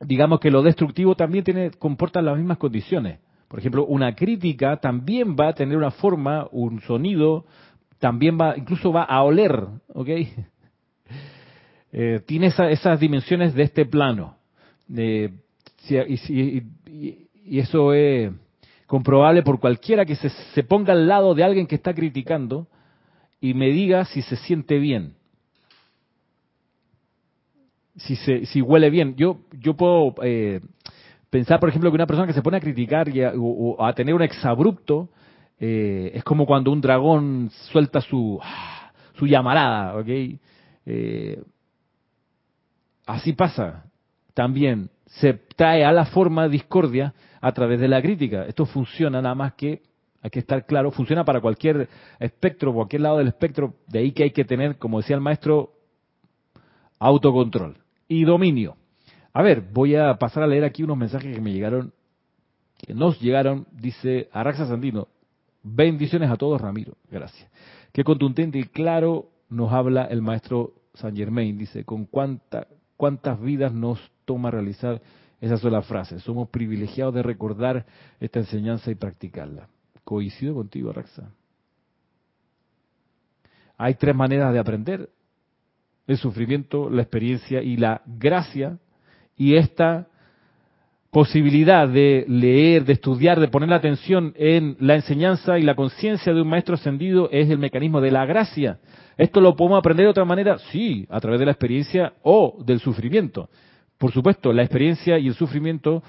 digamos que lo destructivo también tiene, comporta las mismas condiciones. Por ejemplo, una crítica también va a tener una forma, un sonido, también va, incluso va a oler, ¿ok? [laughs] Eh, tiene esas dimensiones de este plano. y, eso es comprobable por cualquiera que se, se, ponga al lado de alguien que está criticando y me diga si se siente bien. Si, se, si huele bien. Yo, yo puedo eh, pensar, por ejemplo, que una persona que se pone a criticar y a, o, a tener un exabrupto eh, es como cuando un dragón suelta su, su llamarada, ¿ok? Eh, así pasa también. Se trae a la forma discordia a través de la crítica. Esto funciona nada más que, hay que estar claro, funciona para cualquier espectro, cualquier lado del espectro. De ahí que hay que tener, como decía el maestro, autocontrol y dominio. A ver, voy a pasar a leer aquí unos mensajes que me llegaron, que nos llegaron, dice Araxa Sandino. Bendiciones a todos, Ramiro. Gracias. Qué contundente y claro nos habla el maestro San Germain. Dice, con cuánta, cuántas vidas nos toma realizar esa sola frase. Somos privilegiados de recordar esta enseñanza y practicarla. Coincido contigo, Araxa. Hay tres maneras de aprender. El sufrimiento, la experiencia y la gracia y esta posibilidad de leer, de estudiar, de poner la atención en la enseñanza y la conciencia de un maestro ascendido es el mecanismo de la gracia. ¿Esto lo podemos aprender de otra manera? Sí, a través de la experiencia o del sufrimiento. Por supuesto, la experiencia y el sufrimiento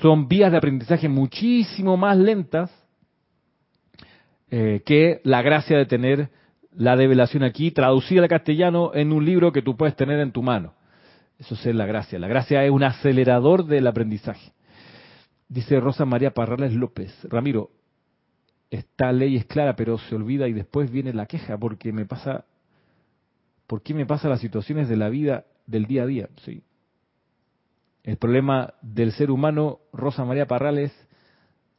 son vías de aprendizaje muchísimo más lentas eh, que la gracia de tener la develación aquí, traducida al castellano en un libro que tú puedes tener en tu mano. Eso es la gracia. La gracia es un acelerador del aprendizaje. Dice Rosa María Parrales López, Ramiro, esta ley es clara, pero se olvida y después viene la queja porque me pasa, ¿por qué me pasa las situaciones de la vida del día a día? Sí. El problema del ser humano, Rosa María Parrales,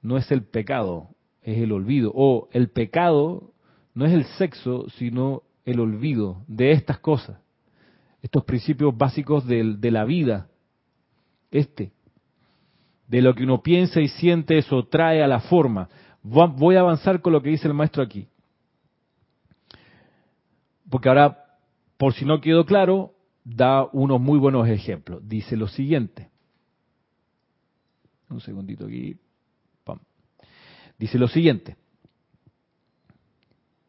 no es el pecado, es el olvido. O el pecado no es el sexo, sino el olvido de estas cosas estos principios básicos de, la vida. Este, de lo que uno piensa y siente, eso trae a la forma. Voy a avanzar con lo que dice el maestro aquí. Porque ahora, por si no quedó claro, da unos muy buenos ejemplos. Dice lo siguiente. Un segundito aquí. Pam. Dice lo siguiente.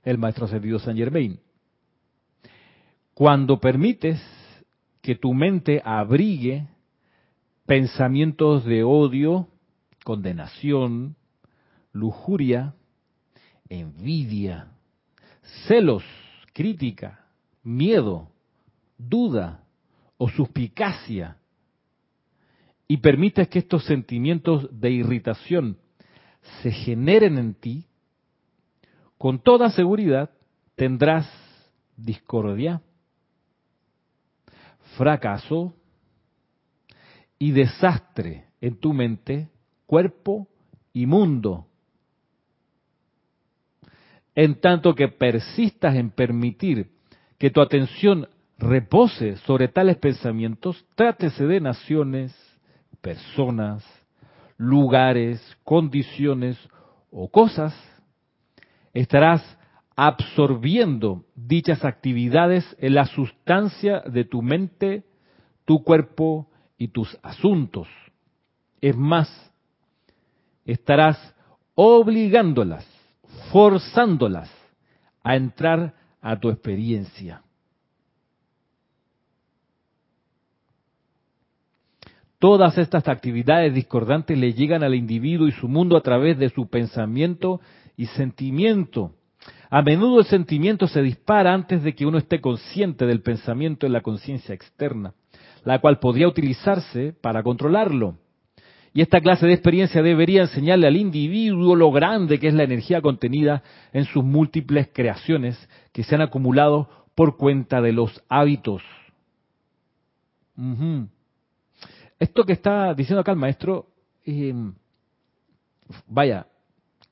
El maestro ascendido San Germain. Cuando permites que tu mente abrigue pensamientos de odio, condenación, lujuria, envidia, celos, crítica, miedo, duda o suspicacia, y permites que estos sentimientos de irritación se generen en ti, con toda seguridad tendrás discordia, fracaso y desastre en tu mente, cuerpo y mundo. En tanto que persistas en permitir que tu atención repose sobre tales pensamientos, trátese de naciones, personas, lugares, condiciones o cosas, estarás absorbiendo dichas actividades en la sustancia de tu mente, tu cuerpo y tus asuntos. Es más, estarás obligándolas, forzándolas a entrar a tu experiencia. Todas estas actividades discordantes le llegan al individuo y su mundo a través de su pensamiento y sentimiento. A menudo el sentimiento se dispara antes de que uno esté consciente del pensamiento en la conciencia externa, la cual podría utilizarse para controlarlo. Y esta clase de experiencia debería enseñarle al individuo lo grande que es la energía contenida en sus múltiples creaciones que se han acumulado por cuenta de los hábitos. Esto que está diciendo acá el maestro, eh, vaya,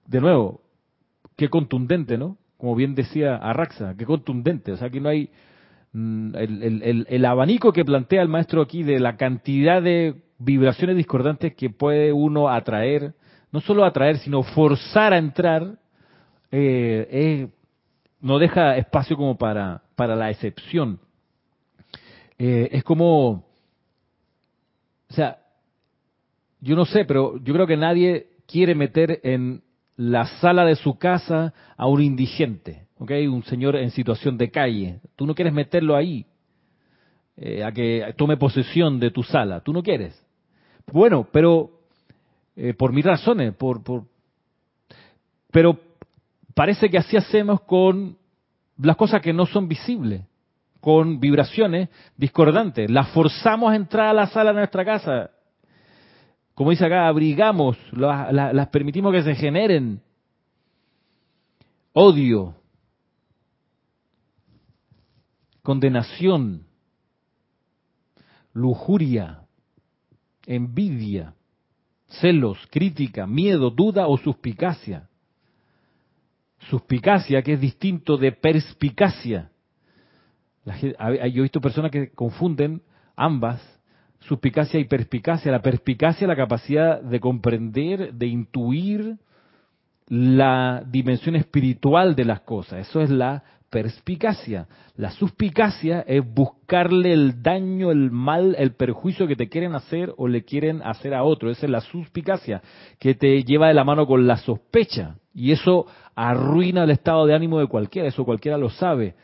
de nuevo, qué contundente, ¿no? Como bien decía Arraxa, qué contundente. O sea, que no hay mm, el, abanico que plantea el maestro aquí de la cantidad de vibraciones discordantes que puede uno atraer, no solo atraer, sino forzar a entrar, eh, no deja espacio como para, para la excepción. Eh, es como o sea, yo no sé, pero yo creo que nadie quiere meter en la sala de su casa a un indigente, ¿ok? Un señor en situación de calle. Tú no quieres meterlo ahí, eh, a que tome posesión de tu sala. Tú no quieres. Bueno, pero eh, por mis razones, por, por, pero parece que así hacemos con las cosas que no son visibles con vibraciones discordantes. Las forzamos a entrar a la sala de nuestra casa. Como dice acá, abrigamos, las, permitimos que se generen. Odio, condenación, lujuria, envidia, celos, crítica, miedo, duda o suspicacia. Suspicacia que es distinto de perspicacia. Yo he visto personas que confunden ambas, suspicacia y perspicacia. La perspicacia, la capacidad de comprender, de intuir la dimensión espiritual de las cosas. Eso es la perspicacia. La suspicacia es buscarle el daño, el mal, el perjuicio que te quieren hacer o le quieren hacer a otro. Esa es la suspicacia, que te lleva de la mano con la sospecha. Y eso arruina el estado de ánimo de cualquiera, eso cualquiera lo sabe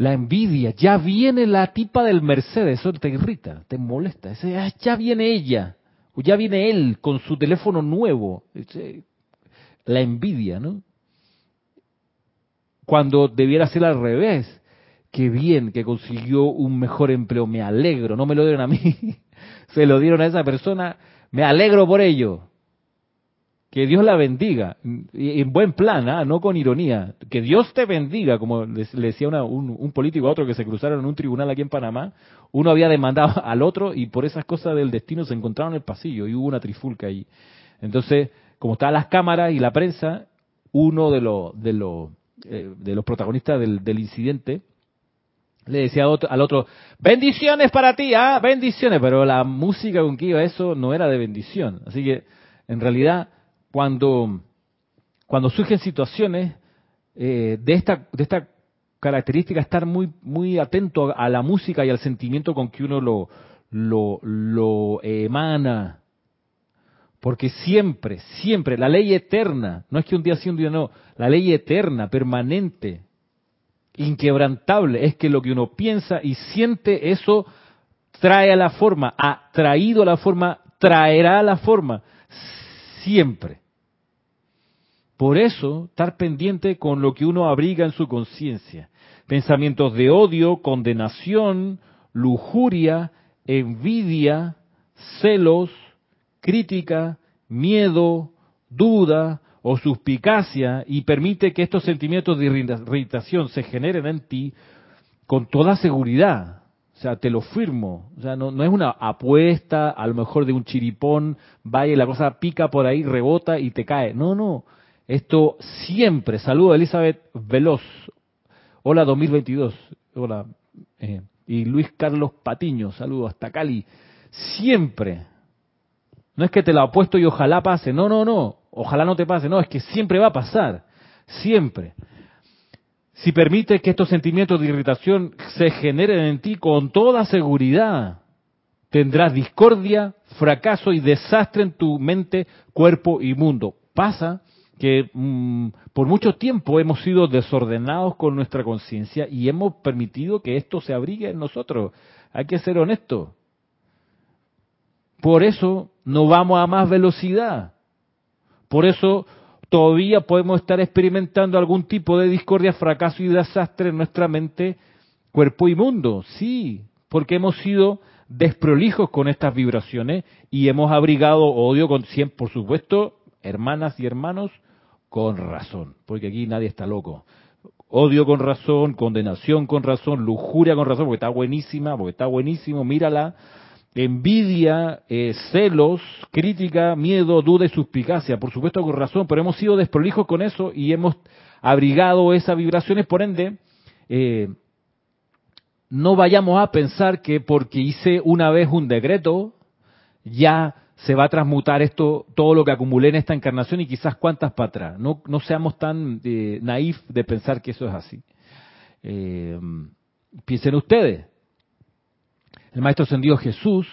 la envidia, ya viene la tipa del Mercedes, eso te irrita, te molesta, ah, ya viene ella, o ya viene él con su teléfono nuevo, la envidia, ¿no? Cuando debiera ser al revés, qué bien que consiguió un mejor empleo, me alegro, no me lo dieron a mí, [laughs] se lo dieron a esa persona, me alegro por ello, que Dios la bendiga, en buen plan, ¿ah? no con ironía. Que Dios te bendiga, como le, decía un, político a otro que se cruzaron en un tribunal aquí en Panamá. Uno había demandado [laughs] al otro y por esas cosas del destino se encontraron en el pasillo y hubo una trifulca ahí. Entonces, como estaban las cámaras y la prensa, uno de los, de los, eh, de los protagonistas del, incidente le decía al otro, bendiciones para ti, ah, bendiciones, pero la música con que iba eso no era de bendición. Así que, en realidad, cuando, cuando surgen situaciones eh, de, esta, de esta característica, estar muy, muy atento a la música y al sentimiento con que uno lo, lo, lo emana. Porque siempre, siempre, la ley eterna, no es que un día sí, un día no, la ley eterna, permanente, inquebrantable, es que lo que uno piensa y siente, eso trae a la forma, ha traído a la forma, traerá a la forma, siempre. Por eso, estar pendiente con lo que uno abriga en su conciencia. Pensamientos de odio, condenación, lujuria, envidia, celos, crítica, miedo, duda o suspicacia y permite que estos sentimientos de irritación se generen en ti con toda seguridad. O sea, te lo firmo. O sea, no, no es una apuesta, a lo mejor de un chiripón, vaya la cosa pica por ahí, rebota y te cae. No, no. Esto siempre. Saludo a Elizabeth Veloz. Hola 2022. Hola. Eh, y Luis Carlos Patiño. Saludo hasta Cali. Siempre no es que te la apuesto y ojalá pase, no, no, no, ojalá no te pase, no, es que siempre va a pasar, siempre. Si permites que estos sentimientos de irritación se generen en ti con toda seguridad, tendrás discordia, fracaso y desastre en tu mente, cuerpo y mundo. Pasa que mm, por mucho tiempo hemos sido desordenados con nuestra conciencia y hemos permitido que esto se abrigue en nosotros. Hay que ser honestos. Por eso no vamos a más velocidad. Por eso todavía podemos estar experimentando algún tipo de discordia, fracaso y desastre en nuestra mente, cuerpo y mundo. Sí, porque hemos sido desprolijos con estas vibraciones y hemos abrigado odio con por supuesto, hermanas y hermanos, con razón, porque aquí nadie está loco. Odio con razón, condenación con razón, lujuria con razón, porque está buenísima, porque está buenísimo, mírala, envidia, eh, celos, crítica, miedo, duda y suspicacia. Por supuesto con razón, pero hemos sido desprolijos con eso y hemos abrigado esas vibraciones, por ende, eh, no vayamos a pensar que porque hice una vez un decreto, ya se va a transmutar esto, todo lo que acumulé en esta encarnación y quizás cuántas para atrás. No, no seamos tan eh, naif de pensar que eso es así. Eh, piensen ustedes, el Maestro Ascendido Jesús,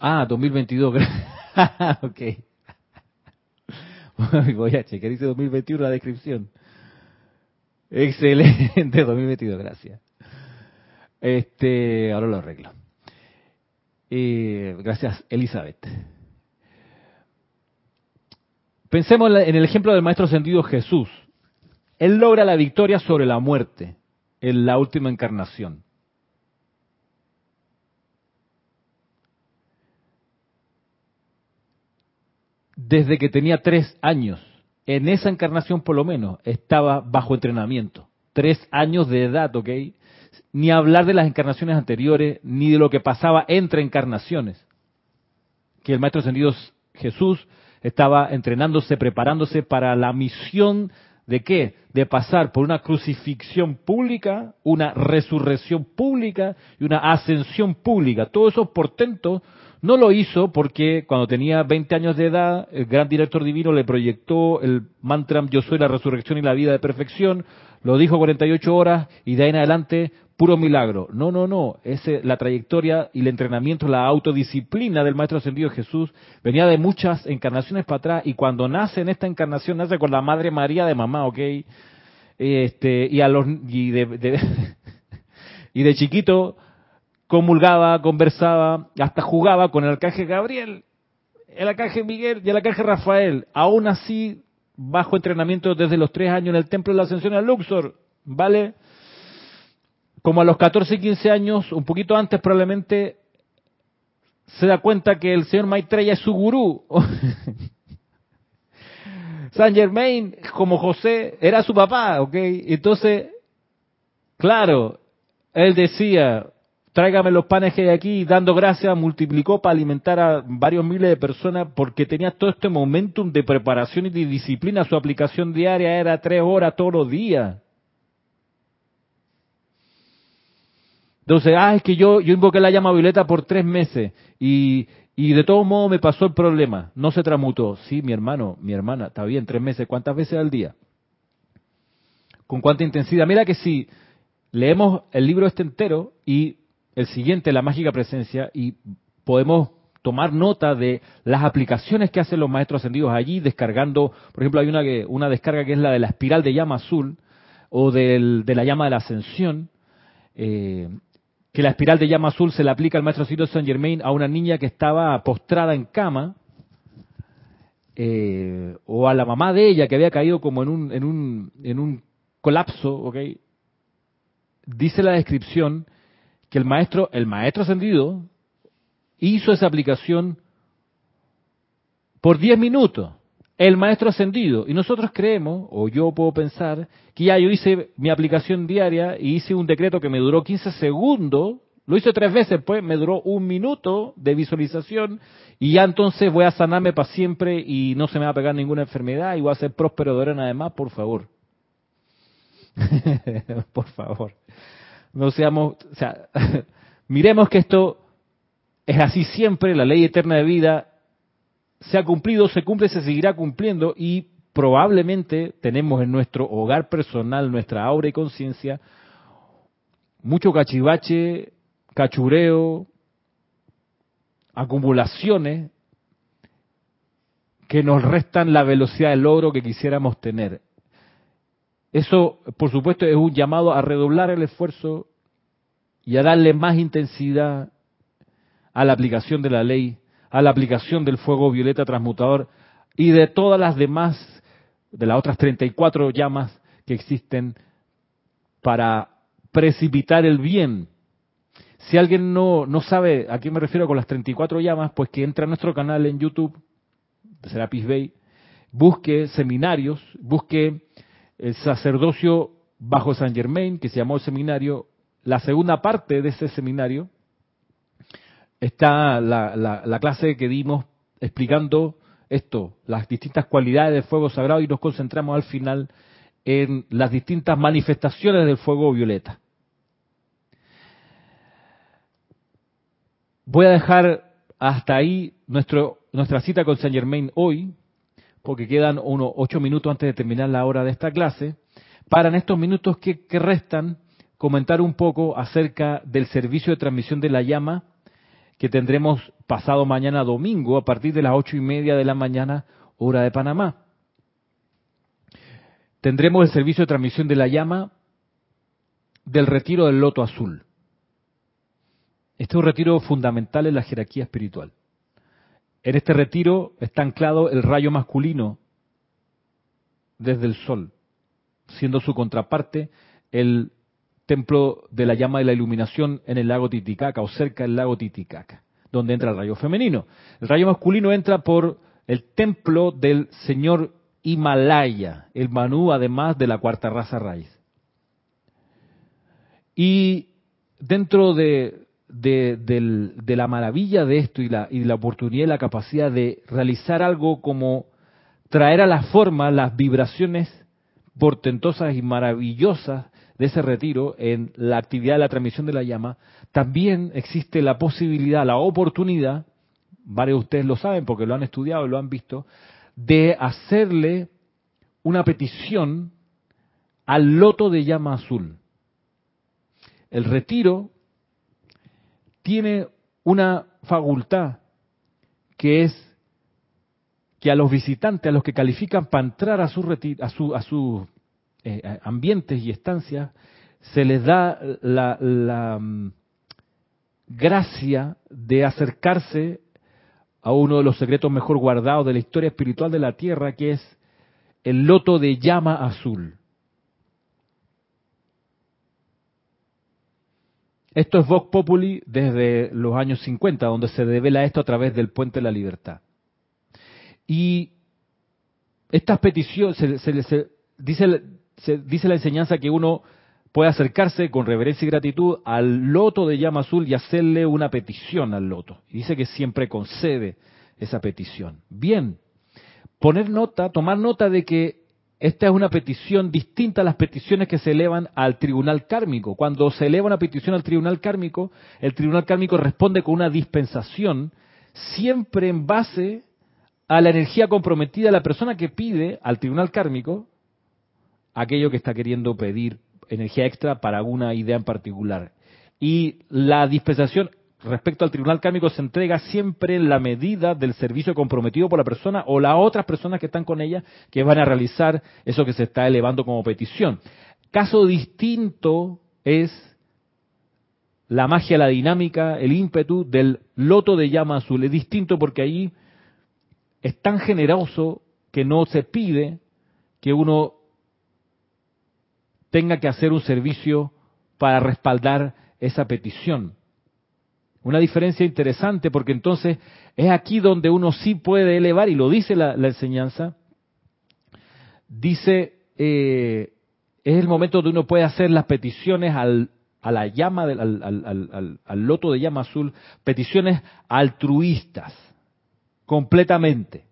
Ah, 2022. [laughs] ok. [laughs] Voy a chequear, dice 2021 la descripción. Excelente, 2022, gracias. Este, ahora lo arreglo. Eh, gracias, Elizabeth. Pensemos en el ejemplo del Maestro Ascendido Jesús. Él logra la victoria sobre la muerte en la última encarnación. Desde que tenía tres años, en esa encarnación por lo menos, estaba bajo entrenamiento. Tres años de edad, ¿ok? Ni hablar de las encarnaciones anteriores, ni de lo que pasaba entre encarnaciones. Que el Maestro Ascendido Jesús estaba entrenándose, preparándose para la misión ¿De qué? De pasar por una crucifixión pública, una resurrección pública y una ascensión pública. Todos esos portentos no lo hizo porque cuando tenía 20 años de edad, el gran director divino le proyectó el mantra Yo soy la resurrección y la vida de perfección, lo dijo 48 horas y de ahí en adelante puro milagro. No, no, no. Es la trayectoria y el entrenamiento, la autodisciplina del Maestro Ascendido Jesús venía de muchas encarnaciones para atrás y cuando nace en esta encarnación nace con la Madre María de mamá, ¿ok? Este, y, a los, y, de, [laughs] y de chiquito comulgaba, conversaba, hasta jugaba con el arcángel Gabriel, el arcángel Miguel y el arcángel Rafael. Aún así, bajo entrenamiento desde los tres años en el Templo de la Ascensión a Luxor, ¿vale? como a los 14 y 15 años, un poquito antes probablemente, se da cuenta que el señor Maitreya es su gurú. [laughs] San Germain, como José, era su papá, ¿ok? Entonces, claro, él decía, tráigame los panes que hay aquí, dando gracias, multiplicó para alimentar a varios miles de personas porque tenía todo este momentum de preparación y de disciplina. Su aplicación diaria era tres horas todos los días. Entonces, ah, es que yo, yo invoqué la llama violeta por tres meses y, y de todos modos me pasó el problema, no se tramutó. Sí, mi hermano, mi hermana, está bien, tres meses, ¿cuántas veces al día? ¿Con cuánta intensidad? Mira que si leemos el libro este entero y el siguiente, la mágica presencia, y podemos tomar nota de las aplicaciones que hacen los maestros ascendidos allí, descargando, por ejemplo, hay una, que, una descarga que es la de la espiral de llama azul o del, de la llama de la ascensión, eh, que la espiral de llama azul se le aplica al maestro ascendido Saint Germain a una niña que estaba postrada en cama, eh, o a la mamá de ella que había caído como en un, en un, en un colapso, ¿ok? Dice la descripción que el maestro, el maestro ascendido, hizo esa aplicación por 10 minutos. El maestro ascendido. Y nosotros creemos, o yo puedo pensar, que ya yo hice mi aplicación diaria y hice un decreto que me duró 15 segundos. Lo hice tres veces, pues me duró un minuto de visualización y ya entonces voy a sanarme para siempre y no se me va a pegar ninguna enfermedad y voy a ser próspero de ahora además, por favor. [laughs] por favor. No seamos, o sea, [laughs] miremos que esto es así siempre, la ley eterna de vida se ha cumplido, se cumple, se seguirá cumpliendo y probablemente tenemos en nuestro hogar personal, nuestra aura y conciencia, mucho cachivache, cachureo, acumulaciones que nos restan la velocidad del logro que quisiéramos tener. Eso, por supuesto, es un llamado a redoblar el esfuerzo y a darle más intensidad a la aplicación de la ley, a la aplicación del fuego violeta transmutador y de todas las demás, de las otras 34 llamas que existen para precipitar el bien. Si alguien no, no sabe a qué me refiero con las 34 llamas, pues que entre a nuestro canal en YouTube, Serapis Bay, busque seminarios, busque el sacerdocio bajo San Germain, que se llamó el seminario, la segunda parte de ese seminario, está la, la, clase que dimos explicando esto, las distintas cualidades del fuego sagrado y nos concentramos al final en las distintas manifestaciones del fuego violeta. Voy a dejar hasta ahí nuestro, nuestra cita con Saint Germain hoy, porque quedan unos ocho minutos antes de terminar la hora de esta clase, para en estos minutos que, restan comentar un poco acerca del servicio de transmisión de la llama que tendremos pasado mañana domingo a partir de las ocho y media de la mañana, hora de Panamá. Tendremos el servicio de transmisión de la llama del retiro del loto azul. Este es un retiro fundamental en la jerarquía espiritual. En este retiro está anclado el rayo masculino desde el sol, siendo su contraparte el templo de la llama de la iluminación en el lago Titicaca o cerca del lago Titicaca, donde entra el rayo femenino. El rayo masculino entra por el templo del señor Himalaya, el Manú además de la cuarta raza raíz. Y dentro de, de, la maravilla de esto y la, y la oportunidad y la capacidad de realizar algo como traer a la forma las vibraciones portentosas y maravillosas de ese retiro, en la actividad de la transmisión de la llama, también existe la posibilidad, la oportunidad, varios de ustedes lo saben porque lo han estudiado lo han visto, de hacerle una petición al loto de llama azul. El retiro tiene una facultad que es que a los visitantes, a los que califican para entrar a su, a su, a eh, ambientes y estancias, se les da la, mm, gracia de acercarse a uno de los secretos mejor guardados de la historia espiritual de la Tierra, que es el loto de llama azul. Esto es Vox Populi desde los años 50, donde se devela esto a través del Puente de la Libertad. Y estas peticiones, se, se, dice, se dice la enseñanza que uno puede acercarse con reverencia y gratitud al loto de llama azul y hacerle una petición al loto. Y dice que siempre concede esa petición. Bien, poner nota, tomar nota de que esta es una petición distinta a las peticiones que se elevan al tribunal kármico. Cuando se eleva una petición al tribunal kármico, el tribunal kármico responde con una dispensación siempre en base a la energía comprometida de la persona que pide al tribunal kármico aquello que está queriendo pedir energía extra para una idea en particular. y la dispensación respecto al tribunal kármico se entrega siempre en la medida del servicio comprometido por la persona o las otras personas que están con ella que van a realizar eso que se está elevando como petición. Caso distinto es la magia, la dinámica, el ímpetu del loto de llama azul. Es distinto porque ahí es tan generoso que no se pide que uno tenga que hacer un servicio para respaldar esa petición. Una diferencia interesante porque entonces es aquí donde uno sí puede elevar, y lo dice la, enseñanza, dice, eh, es el momento donde uno puede hacer las peticiones al, a la llama, del, al, al loto de llama azul, peticiones altruistas, completamente.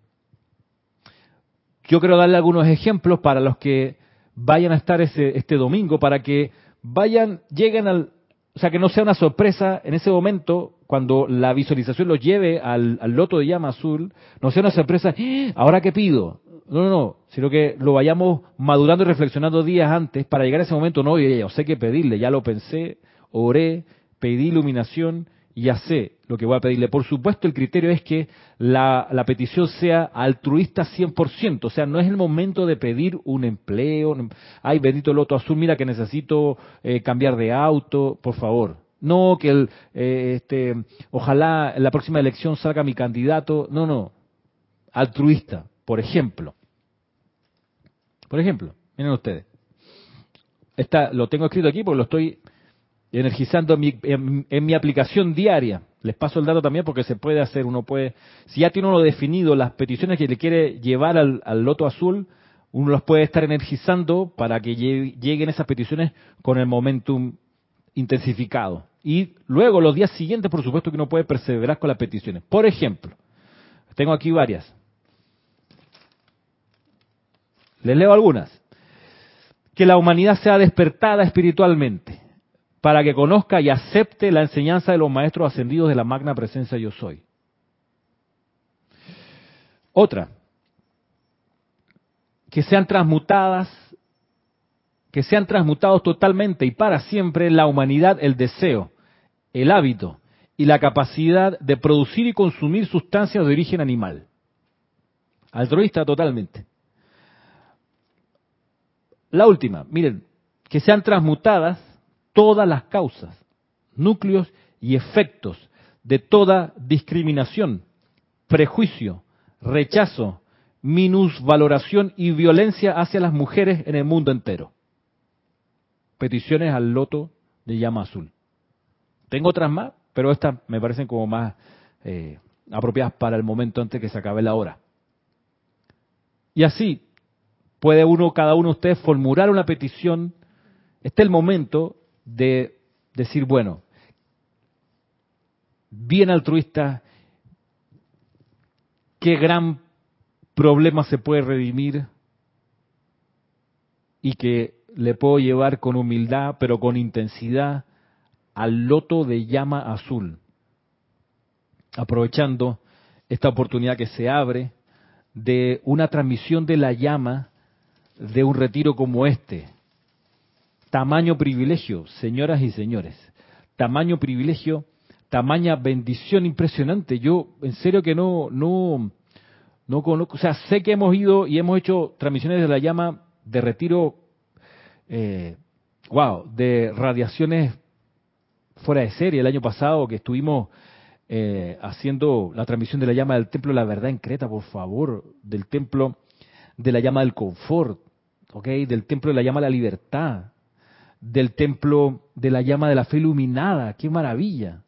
Yo quiero darle algunos ejemplos para los que vayan a estar ese, este domingo, para que vayan, lleguen al, o sea, que no sea una sorpresa en ese momento, cuando la visualización los lleve al, loto de llama azul, no sea una sorpresa, ¡Ah! ¿ahora qué pido? No, no, no, sino que lo vayamos madurando y reflexionando días antes para llegar a ese momento, no, yo sé qué pedirle, ya lo pensé, oré, pedí iluminación y ya sé lo que voy a pedirle. Por supuesto, el criterio es que la, petición sea altruista 100%, o sea, no es el momento de pedir un empleo, ay, bendito loto azul, mira que necesito eh, cambiar de auto, por favor. No, que el, eh, este, ojalá en la próxima elección salga mi candidato, no, no, altruista, por ejemplo. Por ejemplo, miren ustedes. Esta, lo tengo escrito aquí porque lo estoy energizando en mi, aplicación diaria. Les paso el dato también porque se puede hacer, uno puede, si ya tiene uno definido las peticiones que le quiere llevar al, loto azul, uno las puede estar energizando para que lleguen esas peticiones con el momentum intensificado. Y luego, los días siguientes, por supuesto que uno puede perseverar con las peticiones. Por ejemplo, tengo aquí varias. Les leo algunas. Que la humanidad sea despertada espiritualmente para que conozca y acepte la enseñanza de los maestros ascendidos de la magna presencia yo soy. Otra, que sean transmutadas, que sean transmutados totalmente y para siempre la humanidad, el deseo, el hábito y la capacidad de producir y consumir sustancias de origen animal. Altruista totalmente. La última, miren, que sean transmutadas todas las causas, núcleos y efectos de toda discriminación, prejuicio, rechazo, minusvaloración y violencia hacia las mujeres en el mundo entero. Peticiones al loto de llama azul. Tengo otras más, pero estas me parecen como más eh, apropiadas para el momento antes que se acabe la hora. Y así puede uno, cada uno de ustedes, formular una petición. Este es el momento de decir, bueno, bien altruista, qué gran problema se puede redimir y que le puedo llevar con humildad, pero con intensidad, al loto de llama azul, aprovechando esta oportunidad que se abre de una transmisión de la llama de un retiro como este, Tamaño privilegio, señoras y señores. Tamaño privilegio, tamaña bendición impresionante. Yo, en serio que no, no, no conozco, o sea, sé que hemos ido y hemos hecho transmisiones de la llama de retiro, eh, wow, de radiaciones fuera de serie. El año pasado que estuvimos eh, haciendo la transmisión de la llama del Templo de la Verdad en Creta, por favor, del Templo de la llama del confort, ¿ok? Del Templo de la llama de la libertad, del templo de la llama de la fe iluminada. ¡Qué maravilla!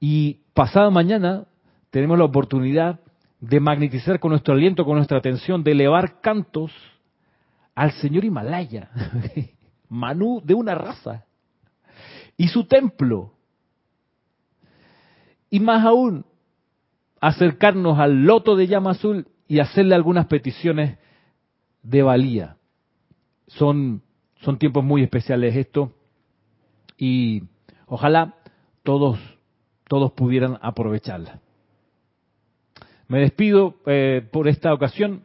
Y pasado mañana tenemos la oportunidad de magnetizar con nuestro aliento, con nuestra atención, de elevar cantos al señor Himalaya, [laughs] Manú de una raza, y su templo. Y más aún, acercarnos al loto de llama azul y hacerle algunas peticiones de valía. Son son tiempos muy especiales esto y ojalá todos, todos pudieran aprovecharla. Me despido eh, por esta ocasión,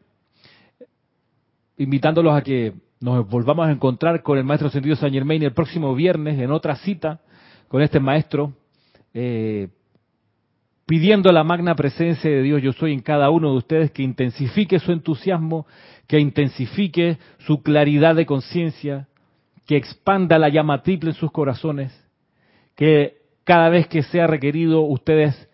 invitándolos a que nos volvamos a encontrar con el Maestro Sentido San Germain el próximo viernes en otra cita con este maestro, eh, pidiendo la magna presencia de Dios yo soy en cada uno de ustedes que intensifique su entusiasmo, que intensifique su claridad de conciencia, que expanda la llama triple en sus corazones, que cada vez que sea requerido ustedes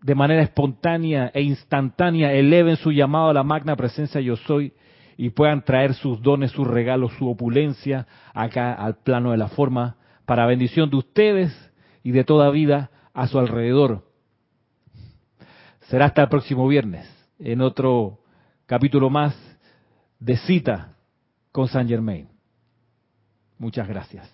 de manera espontánea e instantánea eleven su llamado a la magna presencia yo soy y puedan traer sus dones, sus regalos, su opulencia acá al plano de la forma para bendición de ustedes y de toda vida a su alrededor. Será hasta el próximo viernes en otro capítulo más de cita con San Germain. Muchas gracias.